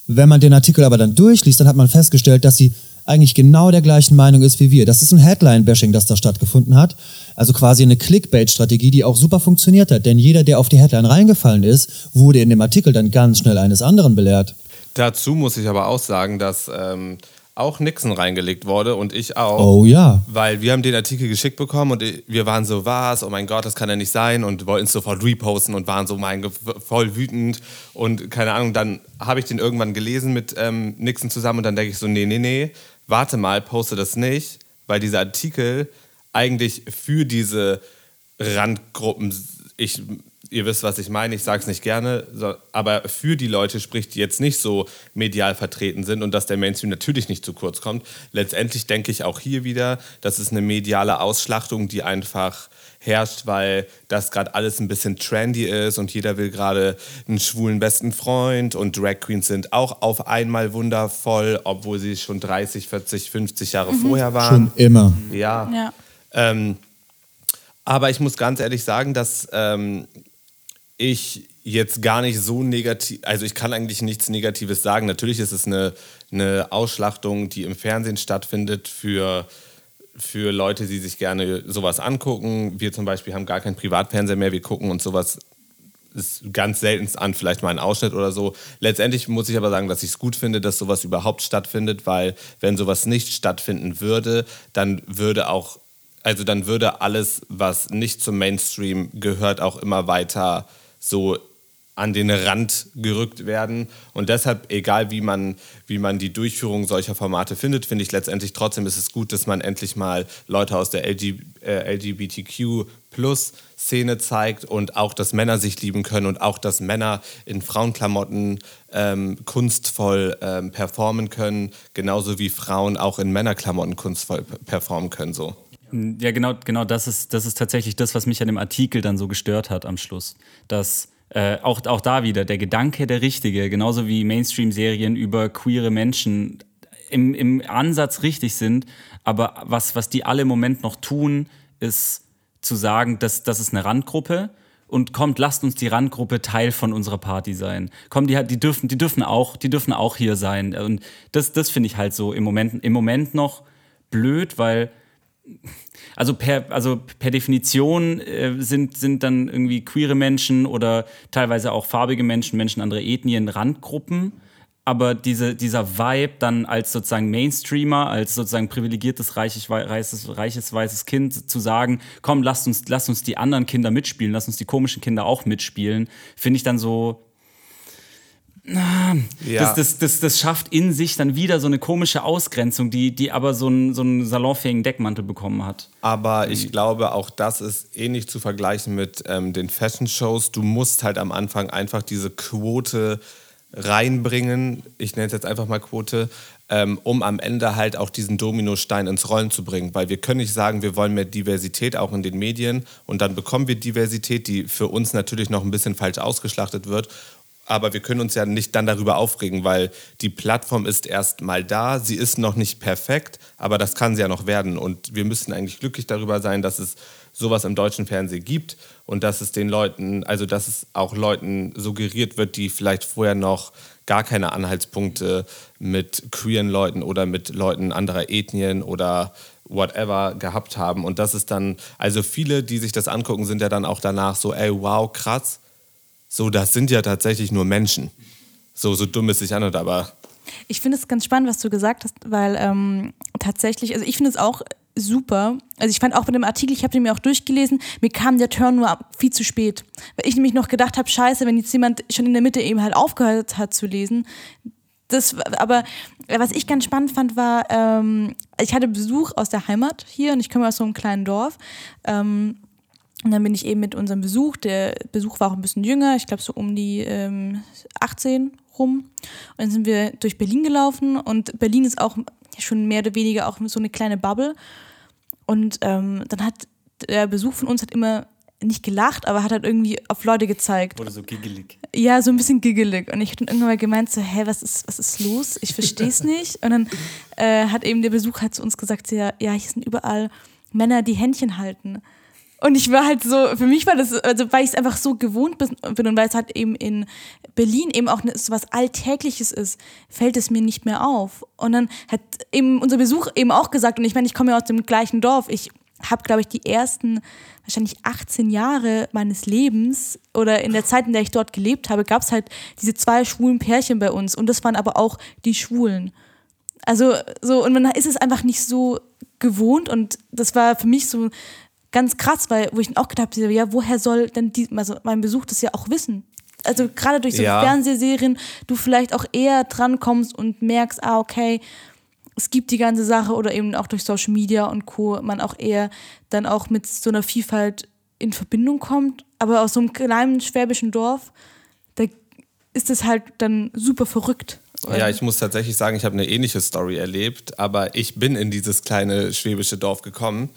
Wenn man den Artikel aber dann durchliest, dann hat man festgestellt, dass sie eigentlich genau der gleichen Meinung ist wie wir. Das ist ein Headline-Bashing, das da stattgefunden hat. Also quasi eine Clickbait-Strategie, die auch super funktioniert hat. Denn jeder, der auf die Headline reingefallen ist, wurde in dem Artikel dann ganz schnell eines anderen belehrt. Dazu muss ich aber auch sagen, dass ähm, auch Nixon reingelegt wurde und ich auch. Oh ja. Weil wir haben den Artikel geschickt bekommen und wir waren so, was, oh mein Gott, das kann ja nicht sein und wollten es sofort reposten und waren so mein, voll wütend und keine Ahnung, dann habe ich den irgendwann gelesen mit ähm, Nixon zusammen und dann denke ich so, nee, nee, nee, warte mal, poste das nicht, weil dieser Artikel eigentlich für diese Randgruppen, ich, ihr wisst, was ich meine, ich sage es nicht gerne, so, aber für die Leute spricht, die jetzt nicht so medial vertreten sind und dass der Mainstream natürlich nicht zu kurz kommt. Letztendlich denke ich auch hier wieder, das ist eine mediale Ausschlachtung, die einfach herrscht, weil das gerade alles ein bisschen trendy ist und jeder will gerade einen schwulen besten Freund und Drag Queens sind auch auf einmal wundervoll, obwohl sie schon 30, 40, 50 Jahre vorher waren. Schon immer. Ja. Ja. Ähm, aber ich muss ganz ehrlich sagen, dass ähm, ich jetzt gar nicht so negativ, also ich kann eigentlich nichts Negatives sagen. Natürlich ist es eine, eine Ausschlachtung, die im Fernsehen stattfindet für, für Leute, die sich gerne sowas angucken. Wir zum Beispiel haben gar keinen Privatfernseher mehr, wir gucken uns sowas ist ganz selten an, vielleicht mal ein Ausschnitt oder so. Letztendlich muss ich aber sagen, dass ich es gut finde, dass sowas überhaupt stattfindet, weil wenn sowas nicht stattfinden würde, dann würde auch, also dann würde alles, was nicht zum Mainstream gehört, auch immer weiter so an den Rand gerückt werden. Und deshalb, egal wie man, wie man die Durchführung solcher Formate findet, finde ich letztendlich trotzdem ist es gut, dass man endlich mal Leute aus der LG, äh, LGBTQ plus Szene zeigt und auch, dass Männer sich lieben können und auch, dass Männer in Frauenklamotten ähm, kunstvoll ähm, performen können, genauso wie Frauen auch in Männerklamotten kunstvoll performen können. So. Ja, genau, genau das ist, das ist tatsächlich das, was mich an dem Artikel dann so gestört hat am Schluss. Dass äh, auch, auch da wieder der Gedanke der Richtige, genauso wie Mainstream-Serien über queere Menschen im, im Ansatz richtig sind, aber was, was die alle im Moment noch tun, ist zu sagen, dass das ist eine Randgruppe und kommt, lasst uns die Randgruppe Teil von unserer Party sein. Komm, die, die, dürfen, die, dürfen, auch, die dürfen auch hier sein. Und das, das finde ich halt so im Moment, im Moment noch blöd, weil also per, also per Definition äh, sind, sind dann irgendwie queere Menschen oder teilweise auch farbige Menschen, Menschen anderer Ethnien Randgruppen. Aber diese, dieser Vibe dann als sozusagen Mainstreamer, als sozusagen privilegiertes, reiches, reiches, reiches weißes Kind zu sagen, komm, lasst uns, lasst uns die anderen Kinder mitspielen, lasst uns die komischen Kinder auch mitspielen, finde ich dann so, ja. das, das, das, das schafft in sich dann wieder so eine komische Ausgrenzung, die, die aber so einen, so einen salonfähigen Deckmantel bekommen hat. Aber ich glaube, auch das ist ähnlich zu vergleichen mit ähm, den Fashion-Shows. Du musst halt am Anfang einfach diese Quote reinbringen, ich nenne es jetzt einfach mal Quote, ähm, um am Ende halt auch diesen Dominostein ins Rollen zu bringen. Weil wir können nicht sagen, wir wollen mehr Diversität auch in den Medien und dann bekommen wir Diversität, die für uns natürlich noch ein bisschen falsch ausgeschlachtet wird aber wir können uns ja nicht dann darüber aufregen, weil die Plattform ist erst mal da, sie ist noch nicht perfekt, aber das kann sie ja noch werden. Und wir müssten eigentlich glücklich darüber sein, dass es sowas im deutschen Fernsehen gibt und dass es den Leuten, also dass es auch Leuten suggeriert wird, die vielleicht vorher noch gar keine Anhaltspunkte mit queeren Leuten oder mit Leuten anderer Ethnien oder whatever gehabt haben. Und das ist dann, also viele, die sich das angucken, sind ja dann auch danach so, ey, wow, krass, so, das sind ja tatsächlich nur Menschen. So, so dumm es sich anhört, aber. Ich finde es ganz spannend, was du gesagt hast, weil ähm, tatsächlich, also ich finde es auch super. Also ich fand auch bei dem Artikel, ich habe den mir auch durchgelesen, mir kam der Turn nur viel zu spät. Weil ich nämlich noch gedacht habe, scheiße, wenn jetzt jemand schon in der Mitte eben halt aufgehört hat zu lesen. Das, aber was ich ganz spannend fand, war, ähm, ich hatte Besuch aus der Heimat hier und ich komme aus so einem kleinen Dorf. Ähm, und dann bin ich eben mit unserem Besuch, der Besuch war auch ein bisschen jünger, ich glaube so um die ähm, 18 rum. Und dann sind wir durch Berlin gelaufen und Berlin ist auch schon mehr oder weniger auch so eine kleine Bubble. Und ähm, dann hat der Besuch von uns hat immer nicht gelacht, aber hat halt irgendwie auf Leute gezeigt. Oder so giggelig. Ja, so ein bisschen giggelig. Und ich habe dann irgendwann mal gemeint, so, hä, was ist, was ist los? Ich verstehe es nicht. Und dann äh, hat eben der Besuch halt zu uns gesagt, ja, ja, hier sind überall Männer, die Händchen halten. Und ich war halt so, für mich war das, also weil ich es einfach so gewohnt bin und weil es halt eben in Berlin eben auch so was Alltägliches ist, fällt es mir nicht mehr auf. Und dann hat eben unser Besuch eben auch gesagt, und ich meine, ich komme ja aus dem gleichen Dorf, ich habe, glaube ich, die ersten wahrscheinlich 18 Jahre meines Lebens oder in der Zeit, in der ich dort gelebt habe, gab es halt diese zwei schwulen Pärchen bei uns und das waren aber auch die Schwulen. Also so, und man ist es einfach nicht so gewohnt und das war für mich so ganz krass, weil wo ich dann auch gedacht habe, ja, woher soll denn die, also mein Besuch das ja auch wissen? Also gerade durch so ja. Fernsehserien, du vielleicht auch eher drankommst und merkst, ah, okay, es gibt die ganze Sache oder eben auch durch Social Media und Co. man auch eher dann auch mit so einer Vielfalt in Verbindung kommt. Aber aus so einem kleinen schwäbischen Dorf, da ist es halt dann super verrückt. Ja, ich muss tatsächlich sagen, ich habe eine ähnliche Story erlebt, aber ich bin in dieses kleine schwäbische Dorf gekommen.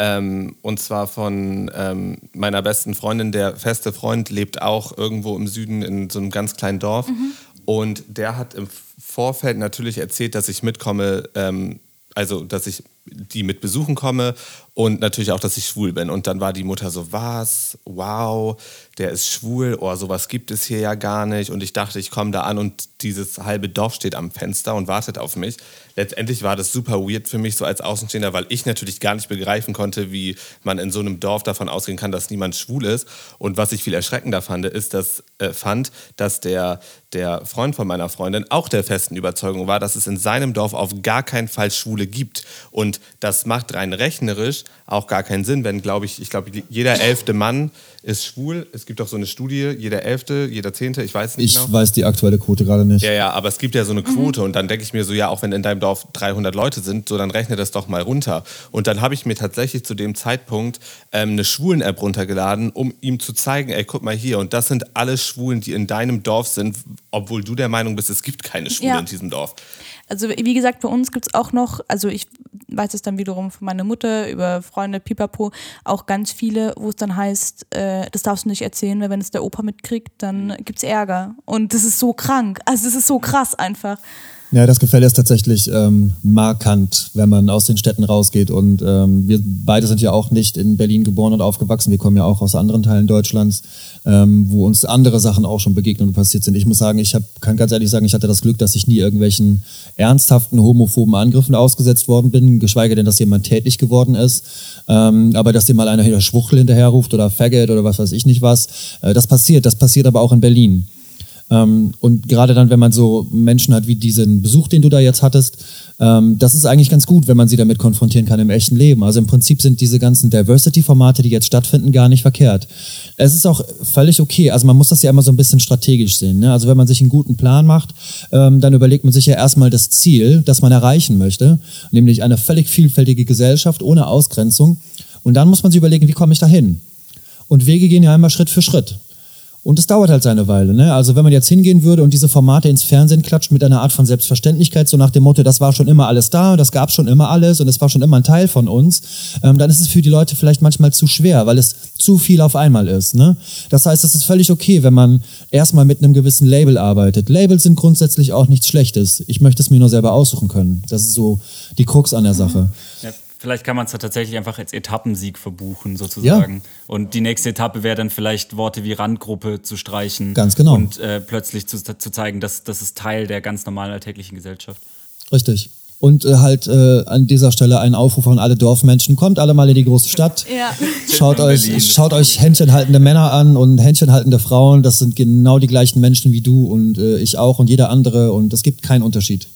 Ähm, und zwar von ähm, meiner besten Freundin. Der feste Freund lebt auch irgendwo im Süden in so einem ganz kleinen Dorf. Mhm. Und der hat im Vorfeld natürlich erzählt, dass ich mitkomme, ähm, also dass ich die mit besuchen komme und natürlich auch, dass ich schwul bin. Und dann war die Mutter so, was? Wow, der ist schwul, oh, sowas gibt es hier ja gar nicht. Und ich dachte, ich komme da an und dieses halbe Dorf steht am Fenster und wartet auf mich. Letztendlich war das super weird für mich so als Außenstehender, weil ich natürlich gar nicht begreifen konnte, wie man in so einem Dorf davon ausgehen kann, dass niemand schwul ist. Und was ich viel erschreckender fand, ist, dass, äh, fand, dass der, der Freund von meiner Freundin auch der festen Überzeugung war, dass es in seinem Dorf auf gar keinen Fall Schwule gibt. Und Und das macht rein rechnerisch auch gar keinen Sinn, wenn, glaube ich, ich glaube, jeder elfte Mann ist schwul. Es gibt auch so eine Studie, jeder elfte, jeder zehnte, ich weiß nicht Ich genau. weiß die aktuelle Quote gerade nicht. Ja, ja, aber es gibt ja so eine Quote und dann denke ich mir so, ja, auch wenn in deinem Dorf 300 Leute sind, so dann rechne das doch mal runter. Und dann habe ich mir tatsächlich zu dem Zeitpunkt ähm, eine Schwulen-App runtergeladen, um ihm zu zeigen, ey, guck mal hier, und das sind alle Schwulen, die in deinem Dorf sind, obwohl du der Meinung bist, es gibt keine Schwulen Ja. in diesem Dorf. Also wie gesagt, bei uns gibt es auch noch, also ich weiß es dann wiederum von meiner Mutter über Freunde, Pipapo, auch ganz viele, wo es dann heißt, äh, das darfst du nicht erzählen, weil wenn es der Opa mitkriegt, dann gibt es Ärger. Und das ist so krank. Also das ist so krass einfach. Ja, das Gefälle ist tatsächlich ähm, markant, wenn man aus den Städten rausgeht. Und ähm, wir beide sind ja auch nicht in Berlin geboren und aufgewachsen. Wir kommen ja auch aus anderen Teilen Deutschlands, ähm, wo uns andere Sachen auch schon begegnet und passiert sind. Ich muss sagen, ich hab, kann ganz ehrlich sagen, ich hatte das Glück, dass ich nie irgendwelchen ernsthaften homophoben Angriffen ausgesetzt worden bin, geschweige denn, dass jemand tätig geworden ist. Ähm, aber dass dir mal einer hinter Schwuchtel hinterherruft oder Faggot oder was weiß ich nicht was, äh, das passiert. Das passiert aber auch in Berlin. Ähm, und gerade dann, wenn man so Menschen hat wie diesen Besuch, den du da jetzt hattest, ähm, das ist eigentlich ganz gut, wenn man sie damit konfrontieren kann im echten Leben. Also im Prinzip sind diese ganzen Diversity-Formate, die jetzt stattfinden, gar nicht verkehrt. Es ist auch völlig okay. Also man muss das ja immer so ein bisschen strategisch sehen. Ne? Also wenn man sich einen guten Plan macht, ähm, dann überlegt man sich ja erstmal das Ziel, das man erreichen möchte, nämlich eine völlig vielfältige Gesellschaft ohne Ausgrenzung. Und dann muss man sich überlegen, wie komme ich dahin? Und Wege gehen ja immer Schritt für Schritt. Und es dauert halt seine Weile. Ne? Also wenn man jetzt hingehen würde und diese Formate ins Fernsehen klatscht mit einer Art von Selbstverständlichkeit, so nach dem Motto, das war schon immer alles da, das gab schon immer alles und es war schon immer ein Teil von uns, ähm, dann ist es für die Leute vielleicht manchmal zu schwer, weil es zu viel auf einmal ist. Ne? Das heißt, es ist völlig okay, wenn man erstmal mit einem gewissen Label arbeitet. Labels sind grundsätzlich auch nichts Schlechtes. Ich möchte es mir nur selber aussuchen können. Das ist so die Krux an der Sache. Ja, vielleicht kann man es tatsächlich einfach als Etappensieg verbuchen, sozusagen. Und die nächste Etappe wäre dann vielleicht Worte wie Randgruppe zu streichen. Ganz genau. Und äh, plötzlich zu, zu zeigen, dass das ist Teil der ganz normalen alltäglichen Gesellschaft. Richtig. Und äh, halt äh, an dieser Stelle ein Aufruf an alle Dorfmenschen. Kommt alle mal in die große Stadt. Ja. Schaut euch, Berlin. schaut euch händchenhaltende Männer an und händchenhaltende Frauen. Das sind genau die gleichen Menschen wie du und äh, ich auch und jeder andere. Und es gibt keinen Unterschied.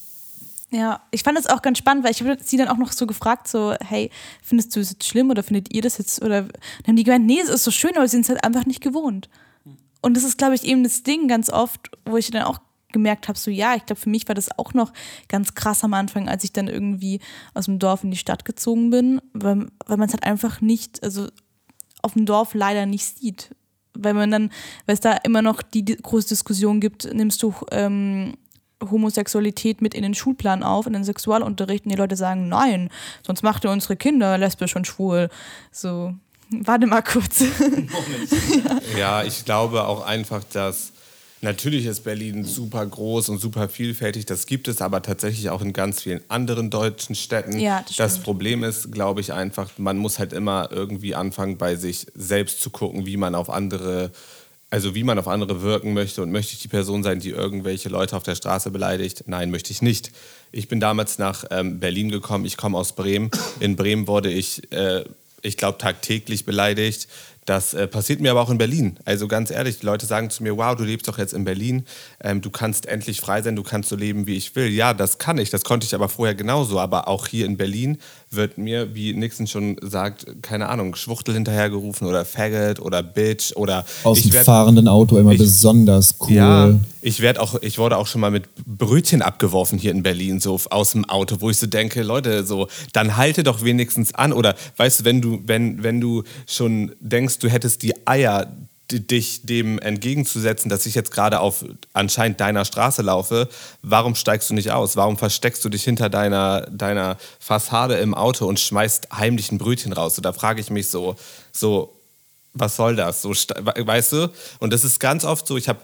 Ja, ich fand das auch ganz spannend, weil ich habe sie dann auch noch so gefragt, so, hey, findest du es jetzt schlimm oder findet ihr das jetzt? Oder dann haben die gemeint, nee, es ist so schön, aber sie sind es halt einfach nicht gewohnt. Und das ist, glaube ich, eben das Ding ganz oft, wo ich dann auch gemerkt habe, so ja, ich glaube, für mich war das auch noch ganz krass am Anfang, als ich dann irgendwie aus dem Dorf in die Stadt gezogen bin, weil, weil man es halt einfach nicht, also auf dem Dorf leider nicht sieht. Weil man dann, weil es da immer noch die, die große Diskussion gibt, nimmst du ähm, Homosexualität mit in den Schulplan auf, in den Sexualunterricht und die Leute sagen, nein, sonst macht ihr unsere Kinder lesbisch und schwul. So, warte mal kurz. Ja, ich glaube auch einfach, dass natürlich ist Berlin super groß und super vielfältig. Das gibt es aber tatsächlich auch in ganz vielen anderen deutschen Städten. Ja, das das. Problem ist, glaube ich, einfach, man muss halt immer irgendwie anfangen, bei sich selbst zu gucken, wie man auf andere also wie man auf andere wirken möchte und möchte ich die Person sein, die irgendwelche Leute auf der Straße beleidigt? Nein, möchte ich nicht. Ich bin damals nach ähm, Berlin gekommen, ich komme aus Bremen. In Bremen wurde ich, äh, ich glaube, tagtäglich beleidigt. Das äh, passiert mir aber auch in Berlin. Also ganz ehrlich, die Leute sagen zu mir, wow, du lebst doch jetzt in Berlin, ähm, du kannst endlich frei sein, du kannst so leben, wie ich will. Ja, das kann ich, das konnte ich aber vorher genauso. Aber auch hier in Berlin wird mir, wie Nixon schon sagt, keine Ahnung, Schwuchtel hinterhergerufen oder Faggot oder Bitch oder Aus dem werd- fahrenden Auto immer ich- besonders cool. ja, ich werd auch, ich wurde auch schon mal mit Brötchen abgeworfen hier in Berlin, so aus dem Auto, wo ich so denke, Leute, so, dann halte doch wenigstens an. Oder weißt du, wenn du, wenn, wenn du schon denkst, du hättest die Eier, dich dem entgegenzusetzen, dass ich jetzt gerade auf anscheinend deiner Straße laufe, warum steigst du nicht aus? Warum versteckst du dich hinter deiner, deiner Fassade im Auto und schmeißt heimlich ein Brötchen raus? So, da frage ich mich so, so, was soll das? So, weißt du? Und das ist ganz oft so, ich habe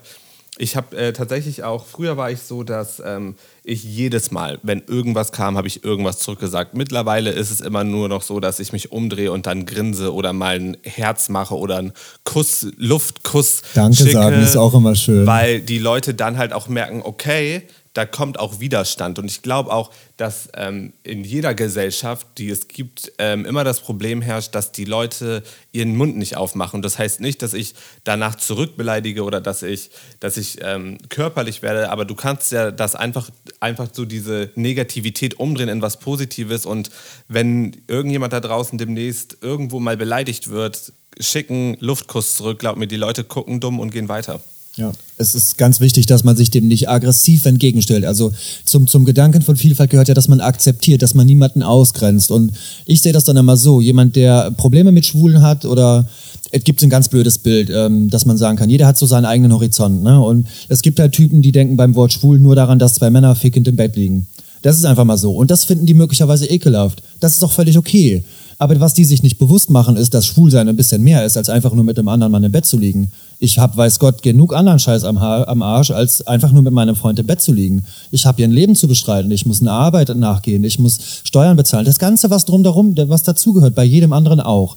ich habe äh, tatsächlich auch, früher war ich so, dass ähm, ich jedes Mal, wenn irgendwas kam, habe ich irgendwas zurückgesagt. Mittlerweile ist es immer nur noch so, dass ich mich umdrehe und dann grinse oder mal ein Herz mache oder einen Kuss, Luftkuss Danke schicke, sagen ist auch immer schön. Weil die Leute dann halt auch merken, okay, da kommt auch Widerstand. Und ich glaube auch, dass ähm, in jeder Gesellschaft, die es gibt, ähm, immer das Problem herrscht, dass die Leute ihren Mund nicht aufmachen. Das heißt nicht, dass ich danach zurückbeleidige oder dass ich, dass ich ähm, körperlich werde, aber du kannst ja das einfach, einfach so diese Negativität umdrehen in was Positives. Und wenn irgendjemand da draußen demnächst irgendwo mal beleidigt wird, schicken Luftkuss zurück. Glaub mir, die Leute gucken dumm und gehen weiter. Ja, es ist ganz wichtig, dass man sich dem nicht aggressiv entgegenstellt. Also zum, zum Gedanken von Vielfalt gehört ja, dass man akzeptiert, dass man niemanden ausgrenzt. Und ich sehe das dann immer so, jemand, der Probleme mit Schwulen hat oder es gibt ein ganz blödes Bild, ähm, dass man sagen kann, jeder hat so seinen eigenen Horizont. Ne? Und es gibt halt Typen, die denken beim Wort schwul nur daran, dass zwei Männer fickend im Bett liegen. Das ist einfach mal so. Und das finden die möglicherweise ekelhaft. Das ist doch völlig okay. Aber was die sich nicht bewusst machen, ist, dass Schwulsein ein bisschen mehr ist, als einfach nur mit einem anderen Mann im Bett zu liegen. Ich habe, weiß Gott, genug anderen Scheiß am, am Arsch, als einfach nur mit meinem Freund im Bett zu liegen. Ich habe hier ein Leben zu bestreiten, ich muss eine Arbeit nachgehen, ich muss Steuern bezahlen. Das Ganze, was drumherum, was dazugehört, bei jedem anderen auch.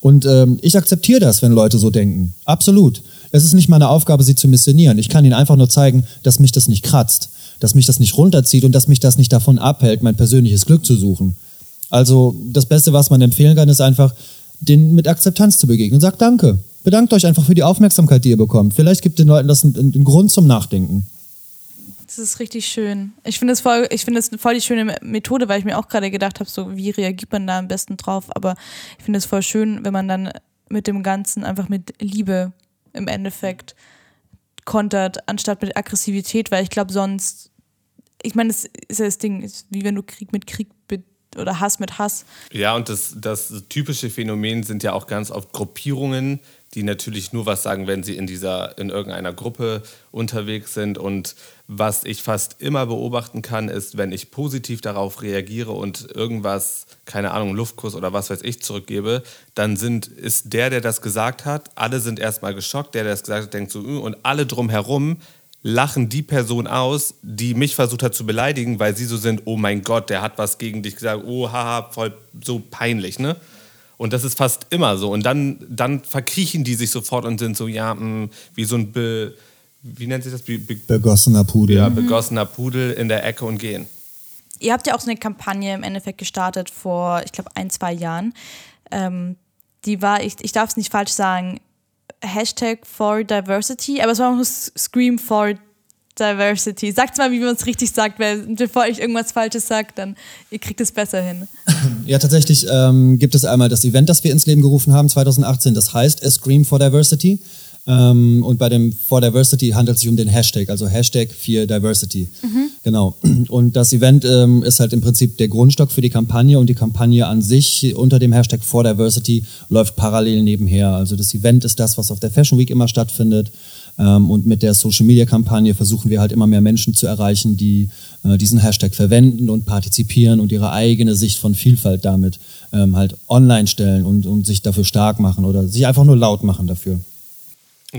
Und ähm, ich akzeptiere das, wenn Leute so denken. Absolut. Es ist nicht meine Aufgabe, sie zu missionieren. Ich kann ihnen einfach nur zeigen, dass mich das nicht kratzt, dass mich das nicht runterzieht und dass mich das nicht davon abhält, mein persönliches Glück zu suchen. Also das Beste, was man empfehlen kann, ist einfach, den mit Akzeptanz zu begegnen. Sagt Danke. Bedankt euch einfach für die Aufmerksamkeit, die ihr bekommt. Vielleicht gibt den Leuten das einen, einen Grund zum Nachdenken. Das ist richtig schön. Ich finde es voll, ich finde es voll die schöne Methode, weil ich mir auch gerade gedacht habe, so wie reagiert man da am besten drauf. Aber ich finde es voll schön, wenn man dann mit dem Ganzen einfach mit Liebe im Endeffekt kontert, anstatt mit Aggressivität, weil ich glaube sonst, ich meine, es ist ja das Ding, wie wenn du Krieg mit Krieg oder Hass mit Hass. Ja, und das, das typische Phänomen sind ja auch ganz oft Gruppierungen, die natürlich nur was sagen, wenn sie in dieser, in irgendeiner Gruppe unterwegs sind. Und was ich fast immer beobachten kann, ist, wenn ich positiv darauf reagiere und irgendwas, keine Ahnung, Luftkuss oder was weiß ich, zurückgebe, dann sind, ist der, der das gesagt hat, alle sind erstmal geschockt, der, der das gesagt hat, denkt so, und alle drumherum lachen die Person aus, die mich versucht hat zu beleidigen, weil sie so sind, oh mein Gott, der hat was gegen dich gesagt, oh haha, voll so peinlich, ne? Und das ist fast immer so. Und dann, dann verkriechen die sich sofort und sind so, ja, mh, hm, wie so ein, Be, wie nennt sich das? Be, Be begossener Pudel. Ja, begossener Pudel in der Ecke und gehen. Ihr habt ja auch so eine Kampagne im Endeffekt gestartet vor, ich glaube, ein, zwei Jahren. Ähm, die war, ich, ich darf es nicht falsch sagen, Hashtag for Diversity, aber es war auch Scream for Diversity. Sagt mal, wie man es richtig sagt, weil bevor ich irgendwas Falsches sage, dann ihr kriegt es besser hin. Ja, tatsächlich ähm, gibt es einmal das Event, das wir ins Leben gerufen haben 2018. Das heißt A Scream for Diversity. Ähm, und bei dem For Diversity handelt es sich um den Hashtag, also Hashtag für Diversity. Mhm. Genau. Und das Event ähm, ist halt im Prinzip der Grundstock für die Kampagne und die Kampagne an sich unter dem Hashtag For Diversity läuft parallel nebenher. Also das Event ist das, was auf der Fashion Week immer stattfindet. Ähm, und mit der Social Media Kampagne versuchen wir halt immer mehr Menschen zu erreichen, die äh, diesen Hashtag verwenden und partizipieren und ihre eigene Sicht von Vielfalt damit ähm, halt online stellen und, und sich dafür stark machen oder sich einfach nur laut machen dafür.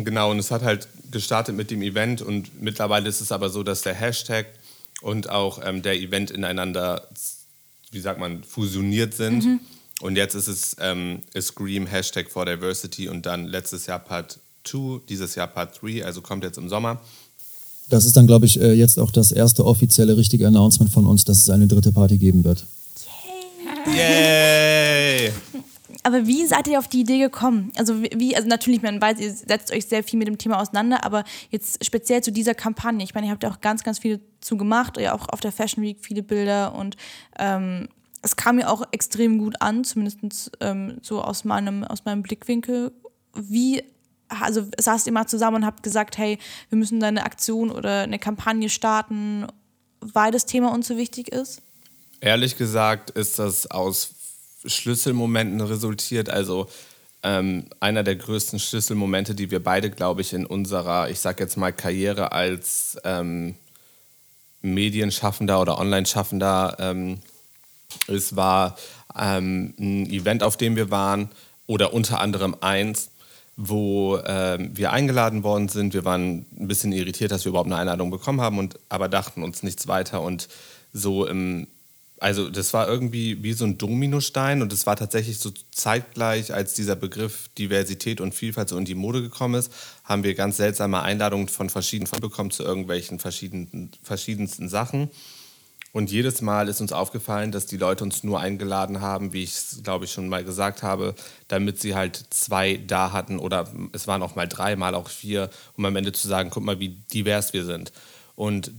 Genau, und es hat halt gestartet mit dem Event und mittlerweile ist es aber so, dass der Hashtag und auch ähm, der Event ineinander, wie sagt man, fusioniert sind. Mhm. Und jetzt ist es ähm, Scream Hashtag for Diversity und dann letztes Jahr Part 2, dieses Jahr Part 3, also kommt jetzt im Sommer. Das ist dann, glaube ich, äh, jetzt auch das erste offizielle richtige Announcement von uns, dass es eine dritte Party geben wird. Yay! Aber wie seid ihr auf die Idee gekommen? Also wie, also natürlich, man weiß, ihr setzt euch sehr viel mit dem Thema auseinander, aber jetzt speziell zu dieser Kampagne. Ich meine, ihr habt ja auch ganz, ganz viel zu gemacht, ja auch auf der Fashion Week viele Bilder und ähm, es kam mir auch extrem gut an, zumindest ähm, so aus meinem, aus meinem Blickwinkel. Wie, also saßt ihr mal zusammen und habt gesagt, hey, wir müssen da eine Aktion oder eine Kampagne starten, weil das Thema uns so wichtig ist? Ehrlich gesagt ist das aus Schlüsselmomenten resultiert. Also ähm, einer der größten Schlüsselmomente, die wir beide, glaube ich, in unserer, ich sage jetzt mal, Karriere als ähm, Medienschaffender oder Online-Schaffender ähm, ist, war ähm, ein Event, auf dem wir waren oder unter anderem eins, wo ähm, wir eingeladen worden sind. Wir waren ein bisschen irritiert, dass wir überhaupt eine Einladung bekommen haben, und, aber dachten uns nichts weiter und so im also das war irgendwie wie so ein Dominostein und es war tatsächlich so zeitgleich, als dieser Begriff Diversität und Vielfalt so in die Mode gekommen ist, haben wir ganz seltsame Einladungen von verschiedenen bekommen zu irgendwelchen verschiedenen, verschiedensten Sachen. Und jedes Mal ist uns aufgefallen, dass die Leute uns nur eingeladen haben, wie ich es, glaube ich, schon mal gesagt habe, damit sie halt zwei da hatten oder es waren auch mal drei, mal auch vier, um am Ende zu sagen, guck mal, wie divers wir sind. Und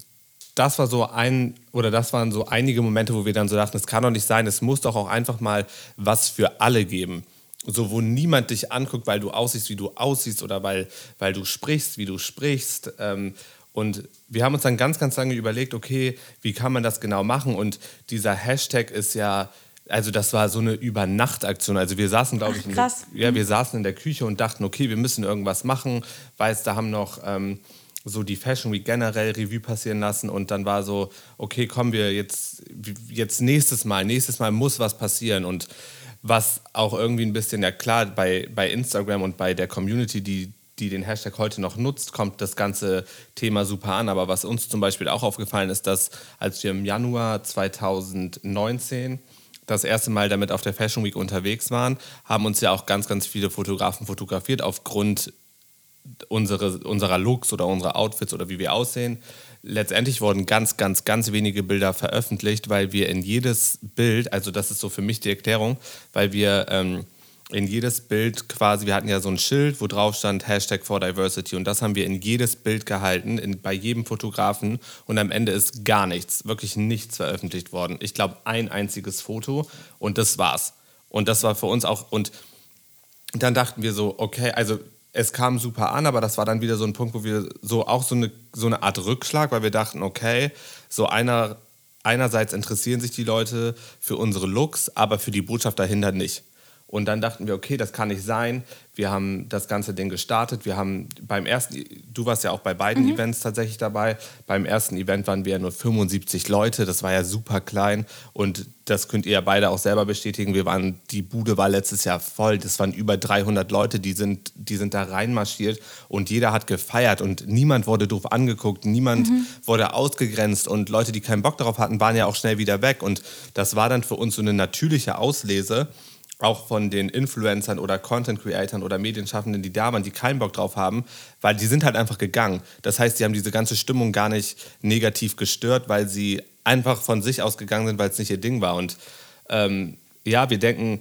das war so ein, oder das waren so einige Momente, wo wir dann so dachten, es kann doch nicht sein, es muss doch auch einfach mal was für alle geben. So, wo niemand dich anguckt, weil du aussiehst, wie du aussiehst oder weil, weil du sprichst, wie du sprichst. Ähm, und wir haben uns dann ganz, ganz lange überlegt, okay, wie kann man das genau machen? Und dieser Hashtag ist ja, also das war so eine Übernachtaktion. Also wir saßen, glaube ich, in der, ja, wir saßen in der Küche und dachten, okay, wir müssen irgendwas machen, weil es da haben noch ähm, so die Fashion Week generell Revue passieren lassen und dann war so, okay, kommen wir jetzt, jetzt nächstes Mal, nächstes Mal muss was passieren und was auch irgendwie ein bisschen, ja klar, bei, bei Instagram und bei der Community, die, die den Hashtag heute noch nutzt, kommt das ganze Thema super an. Aber was uns zum Beispiel auch aufgefallen ist, dass als wir im Januar 2019 das erste Mal damit auf der Fashion Week unterwegs waren, haben uns ja auch ganz, ganz viele Fotografen fotografiert aufgrund unsere, unserer Looks oder unserer Outfits oder wie wir aussehen. Letztendlich wurden ganz, ganz, ganz wenige Bilder veröffentlicht, weil wir in jedes Bild, also das ist so für mich die Erklärung, weil wir ähm, in jedes Bild quasi, wir hatten ja so ein Schild, wo drauf stand Hashtag for Diversity und das haben wir in jedes Bild gehalten, in, bei jedem Fotografen und am Ende ist gar nichts, wirklich nichts veröffentlicht worden. Ich glaube, ein einziges Foto und das war's. Und das war für uns auch, und dann dachten wir so, okay, also es kam super an, aber das war dann wieder so ein Punkt, wo wir so auch so eine, so eine Art Rückschlag, weil wir dachten, okay, so einer, einerseits interessieren sich die Leute für unsere Looks, aber für die Botschaft dahinter nicht. Und dann dachten wir, okay, das kann nicht sein. Wir haben das ganze Ding gestartet. Wir haben beim ersten, du warst ja auch bei beiden mhm. Events tatsächlich dabei. Beim ersten Event waren wir ja nur 75 Leute. Das war ja super klein. Und das könnt ihr ja beide auch selber bestätigen. Wir waren, die Bude war letztes Jahr voll. Das waren über 300 Leute, die sind, die sind da reinmarschiert. Und jeder hat gefeiert. Und niemand wurde doof angeguckt. Niemand mhm. wurde ausgegrenzt. Und Leute, die keinen Bock darauf hatten, waren ja auch schnell wieder weg. Und das war dann für uns so eine natürliche Auslese auch von den Influencern oder Content Creatern oder Medienschaffenden, die da waren, die keinen Bock drauf haben, weil die sind halt einfach gegangen. Das heißt, die haben diese ganze Stimmung gar nicht negativ gestört, weil sie einfach von sich aus gegangen sind, weil es nicht ihr Ding war. Und ähm, ja, wir denken,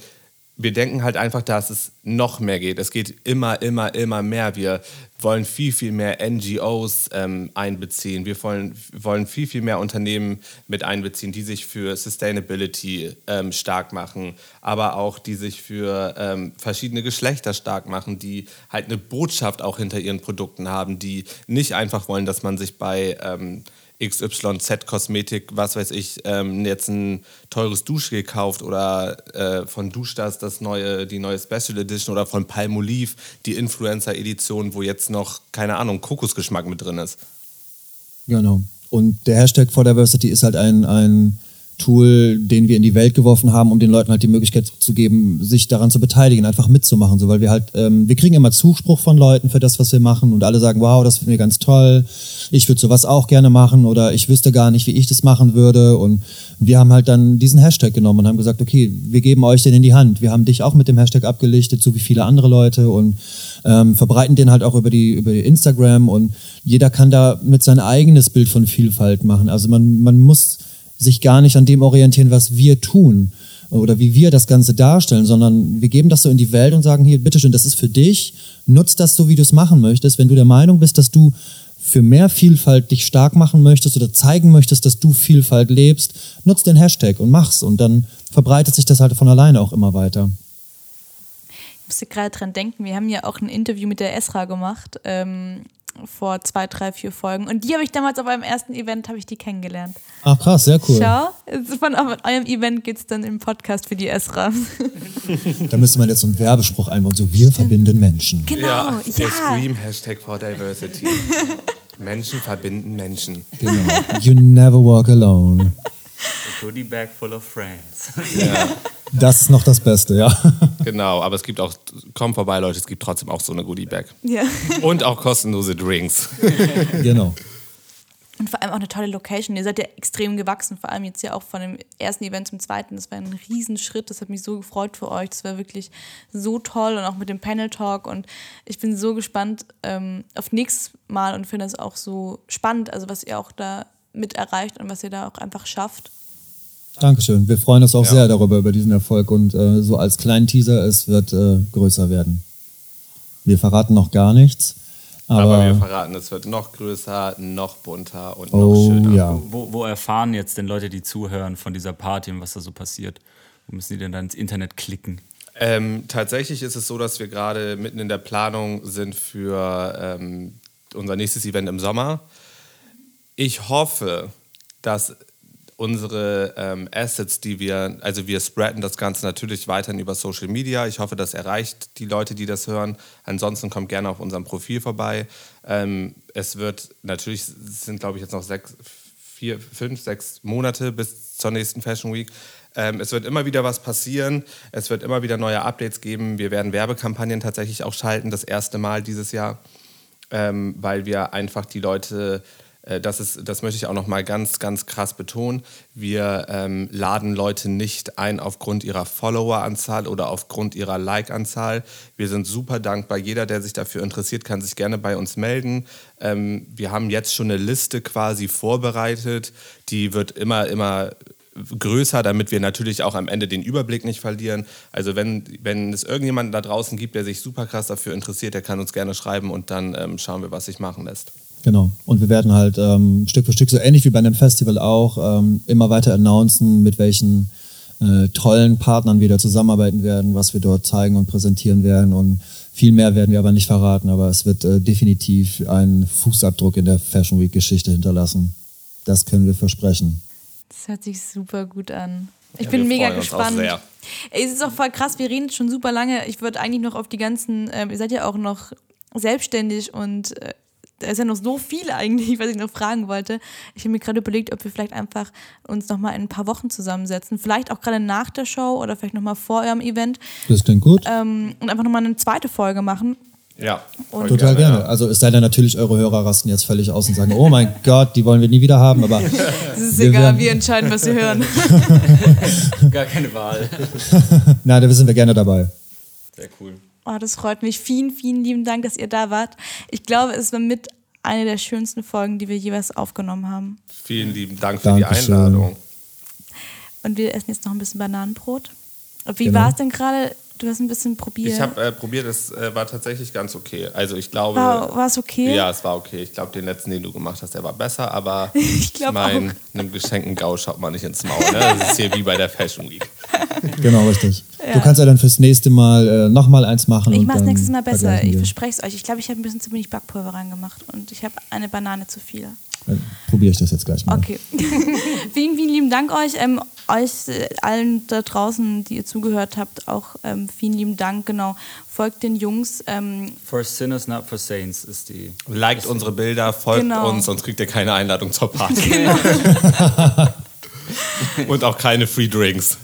wir denken halt einfach, dass es noch mehr geht. Es geht immer, immer, immer mehr. Wir wollen viel, viel mehr NGOs ähm, einbeziehen. Wir wollen, wollen viel, viel mehr Unternehmen mit einbeziehen, die sich für Sustainability ähm, stark machen, aber auch die sich für ähm, verschiedene Geschlechter stark machen, die halt eine Botschaft auch hinter ihren Produkten haben, die nicht einfach wollen, dass man sich bei ähm, XYZ Kosmetik, was weiß ich, ähm, jetzt ein teures Duschgel gekauft oder äh, von Duschdas das neue, die neue Special Edition oder von Palmolive die Influencer Edition, wo jetzt noch, keine Ahnung, Kokosgeschmack mit drin ist. Genau. Und der Hashtag for Diversity ist halt ein, ein Tool, den wir in die Welt geworfen haben, um den Leuten halt die Möglichkeit zu geben, sich daran zu beteiligen, einfach mitzumachen, so weil wir halt, ähm, wir kriegen immer Zuspruch von Leuten für das, was wir machen und alle sagen, wow, das finden wir ganz toll, ich würde sowas auch gerne machen oder ich wüsste gar nicht, wie ich das machen würde und wir haben halt dann diesen Hashtag genommen und haben gesagt, okay, wir geben euch den in die Hand, wir haben dich auch mit dem Hashtag abgelichtet, so wie viele andere Leute und ähm, verbreiten den halt auch über die über Instagram und jeder kann da mit sein eigenes Bild von Vielfalt machen, also man man muss sich gar nicht an dem orientieren, was wir tun oder wie wir das Ganze darstellen, sondern wir geben das so in die Welt und sagen, hier, bitteschön, das ist für dich, nutz das so, wie du es machen möchtest. Wenn du der Meinung bist, dass du für mehr Vielfalt dich stark machen möchtest oder zeigen möchtest, dass du Vielfalt lebst, nutz den Hashtag und mach's und dann verbreitet sich das halt von alleine auch immer weiter. Ich musste gerade dran denken, wir haben ja auch ein Interview mit der Esra gemacht ähm, vor zwei, drei, vier Folgen. Und die habe ich damals auf einem ersten Event, habe ich die kennengelernt. Ach krass, sehr cool. Schau, von eurem Event geht es dann im Podcast für die Esra. da müsste man jetzt so einen Werbespruch einbauen, so wir verbinden Menschen. Genau, ja. Der ja. Scream Hashtag for Diversity. Menschen verbinden Menschen. Genau. You never walk alone. A goodie bag full of friends. Ja. Das ist noch das Beste, ja. Genau, aber es gibt auch, komm vorbei, Leute, es gibt trotzdem auch so eine Goodie Bag. Ja. Und auch kostenlose Drinks. Genau. Und vor allem auch eine tolle Location. Ihr seid ja extrem gewachsen, vor allem jetzt ja auch von dem ersten Event zum zweiten. Das war ein Riesenschritt. Das hat mich so gefreut für euch. Das war wirklich so toll und auch mit dem Panel Talk. Und ich bin so gespannt ähm, auf nächstes Mal und finde es auch so spannend, also was ihr auch da mit erreicht und was ihr da auch einfach schafft. Dankeschön. Wir freuen uns auch ja. sehr darüber, über diesen Erfolg. Und äh, so als kleinen Teaser, es wird äh, größer werden. Wir verraten noch gar nichts. Aber, aber, wir verraten, es wird noch größer, noch bunter und oh, noch schöner. Ja. Wo, wo, erfahren jetzt denn Leute, die zuhören von dieser Party und was da so passiert? Wo müssen die denn dann ins Internet klicken? Ähm, tatsächlich ist es so, dass wir gerade mitten in der Planung sind für ähm, unser nächstes Event im Sommer. Ich hoffe, dass unsere ähm, Assets, die wir, also wir spreaden das Ganze natürlich weiterhin über Social Media. Ich hoffe, das erreicht die Leute, die das hören. Ansonsten kommt gerne auf unserem Profil vorbei. Ähm, es wird natürlich, sind glaube ich jetzt noch sechs, vier, fünf, sechs Monate bis zur nächsten Fashion Week. Ähm, es wird immer wieder was passieren. Es wird immer wieder neue Updates geben. Wir werden Werbekampagnen tatsächlich auch schalten, das erste Mal dieses Jahr, ähm, weil wir einfach die Leute das, ist, das möchte ich auch noch mal ganz, ganz krass betonen. Wir ähm, laden Leute nicht ein aufgrund ihrer Followeranzahl oder aufgrund ihrer Like-Anzahl. Wir sind super dankbar. Jeder, der sich dafür interessiert, kann sich gerne bei uns melden. Ähm, wir haben jetzt schon eine Liste quasi vorbereitet. Die wird immer, immer größer, damit wir natürlich auch am Ende den Überblick nicht verlieren. Also wenn, wenn es irgendjemanden da draußen gibt, der sich super krass dafür interessiert, der kann uns gerne schreiben und dann ähm, schauen wir, was sich machen lässt. Genau. Und wir werden halt ähm, Stück für Stück, so ähnlich wie bei einem Festival auch, ähm, immer weiter announcen, mit welchen äh, tollen Partnern wir da zusammenarbeiten werden, was wir dort zeigen und präsentieren werden. Und viel mehr werden wir aber nicht verraten, aber es wird äh, definitiv einen Fußabdruck in der Fashion Week-Geschichte hinterlassen. Das können wir versprechen. Das hört sich super gut an. Ich ja, bin mega gespannt. Ey, es ist auch voll krass, wir reden schon super lange. Ich würde eigentlich noch auf die ganzen, äh, ihr seid ja auch noch selbstständig und äh, da ist ja noch so viel eigentlich, was ich noch fragen wollte. Ich habe mir gerade überlegt, ob wir vielleicht einfach uns noch mal in ein paar Wochen zusammensetzen. Vielleicht auch gerade nach der Show oder vielleicht noch mal vor eurem Event. Das klingt gut. Ähm, und einfach noch mal eine zweite Folge machen. Ja. Und total gerne. gerne. Also es sei denn natürlich, eure Hörer rasten jetzt völlig aus und sagen, oh mein Gott, die wollen wir nie wieder haben, aber. Das ist wir egal, werden... wir entscheiden, was wir hören. Gar keine Wahl. Na, da sind wir gerne dabei. Sehr cool. Oh, das freut mich. Vielen, vielen lieben Dank, dass ihr da wart. Ich glaube, es war mit eine der schönsten Folgen, die wir jeweils aufgenommen haben. Vielen lieben Dank für Dankeschön. die Einladung. Und wir essen jetzt noch ein bisschen Bananenbrot. Wie genau. war es denn gerade? Du hast ein bisschen probiert. Ich habe äh, probiert, es äh, war tatsächlich ganz okay. Also ich glaube. War es okay? Ja, es war okay. Ich glaube, den letzten, den du gemacht hast, der war besser, aber ich mein, auch. einem geschenkten Gau schaut man nicht ins Maul. Ne? Das ist hier wie bei der Fashion Week. Genau, richtig. Ja. Du kannst ja dann fürs nächste Mal äh, nochmal eins machen. Ich mache es nächstes Mal besser. Ich verspreche es euch. Ich glaube, ich habe ein bisschen zu wenig Backpulver reingemacht und ich habe eine Banane zu viel. Dann probiere ich das jetzt gleich mal. Okay. vielen, vielen lieben Dank euch. Ähm, euch äh, allen da draußen, die ihr zugehört habt, auch ähm, vielen lieben Dank. Genau. Folgt den Jungs. Ähm, for Sinners, not for Saints ist die. Liked ist unsere Bilder, folgt genau. uns, sonst kriegt ihr keine Einladung zur Party. Genau. Und auch keine Free Drinks.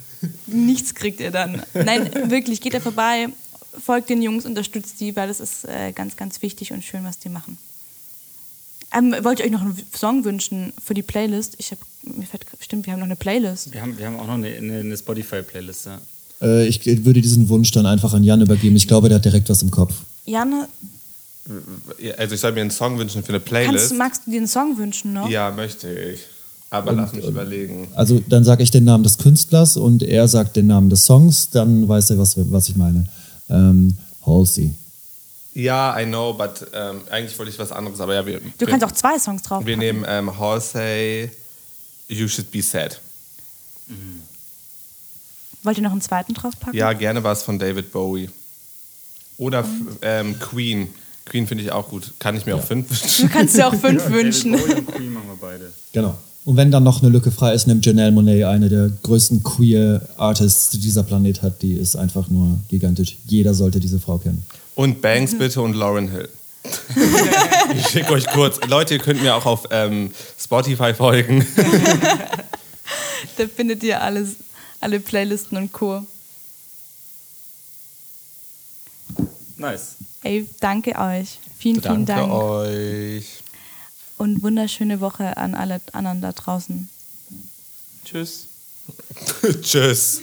Nichts kriegt ihr dann. Nein, wirklich, geht da vorbei, folgt den Jungs, unterstützt die, weil das ist äh, ganz, ganz wichtig und schön, was die machen. Ähm, wollt ihr euch noch einen Song wünschen für die Playlist? Ich habe mir fällt, stimmt, wir haben noch eine Playlist. Wir haben, wir haben auch noch eine, eine Spotify-Playlist, ja. Äh, ich würde diesen Wunsch dann einfach an Jan übergeben. Ich glaube, der hat direkt was im Kopf. Jan? Also ich soll mir einen Song wünschen für eine Playlist. Kannst, magst du dir einen Song wünschen noch? Ja, möchte ich. Aber und, lass mich überlegen. Also dann sage ich den Namen des Künstlers und er sagt den Namen des Songs, dann weiß er, was, was ich meine. Ähm, Halsey. Ja, I know, but ähm, eigentlich wollte ich was anderes. Aber ja, wir, du wir, kannst auch zwei Songs drauf. Wir nehmen ähm, Halsey, You Should Be Sad. Mhm. Wollt ihr noch einen zweiten draufpacken? Ja, gerne was von David Bowie. Oder mhm. ähm, Queen. Queen finde ich auch gut. Kann ich mir ja. auch fünf wünschen? Du kannst dir auch fünf wünschen. David Bowie und Queen machen wir beide. Genau. Und wenn dann noch eine Lücke frei ist, nimmt Janelle Monet, eine der größten queer Artists, die dieser Planet hat. Die ist einfach nur gigantisch. Jeder sollte diese Frau kennen. Und Banks bitte und Lauren Hill. ich schicke euch kurz. Leute, ihr könnt mir auch auf ähm, Spotify folgen. da findet ihr alles, alle Playlisten und Co. Nice. Ey, danke euch. Vielen, danke vielen Dank. Danke euch. Und wunderschöne Woche an alle anderen da draußen. Tschüss. Tschüss.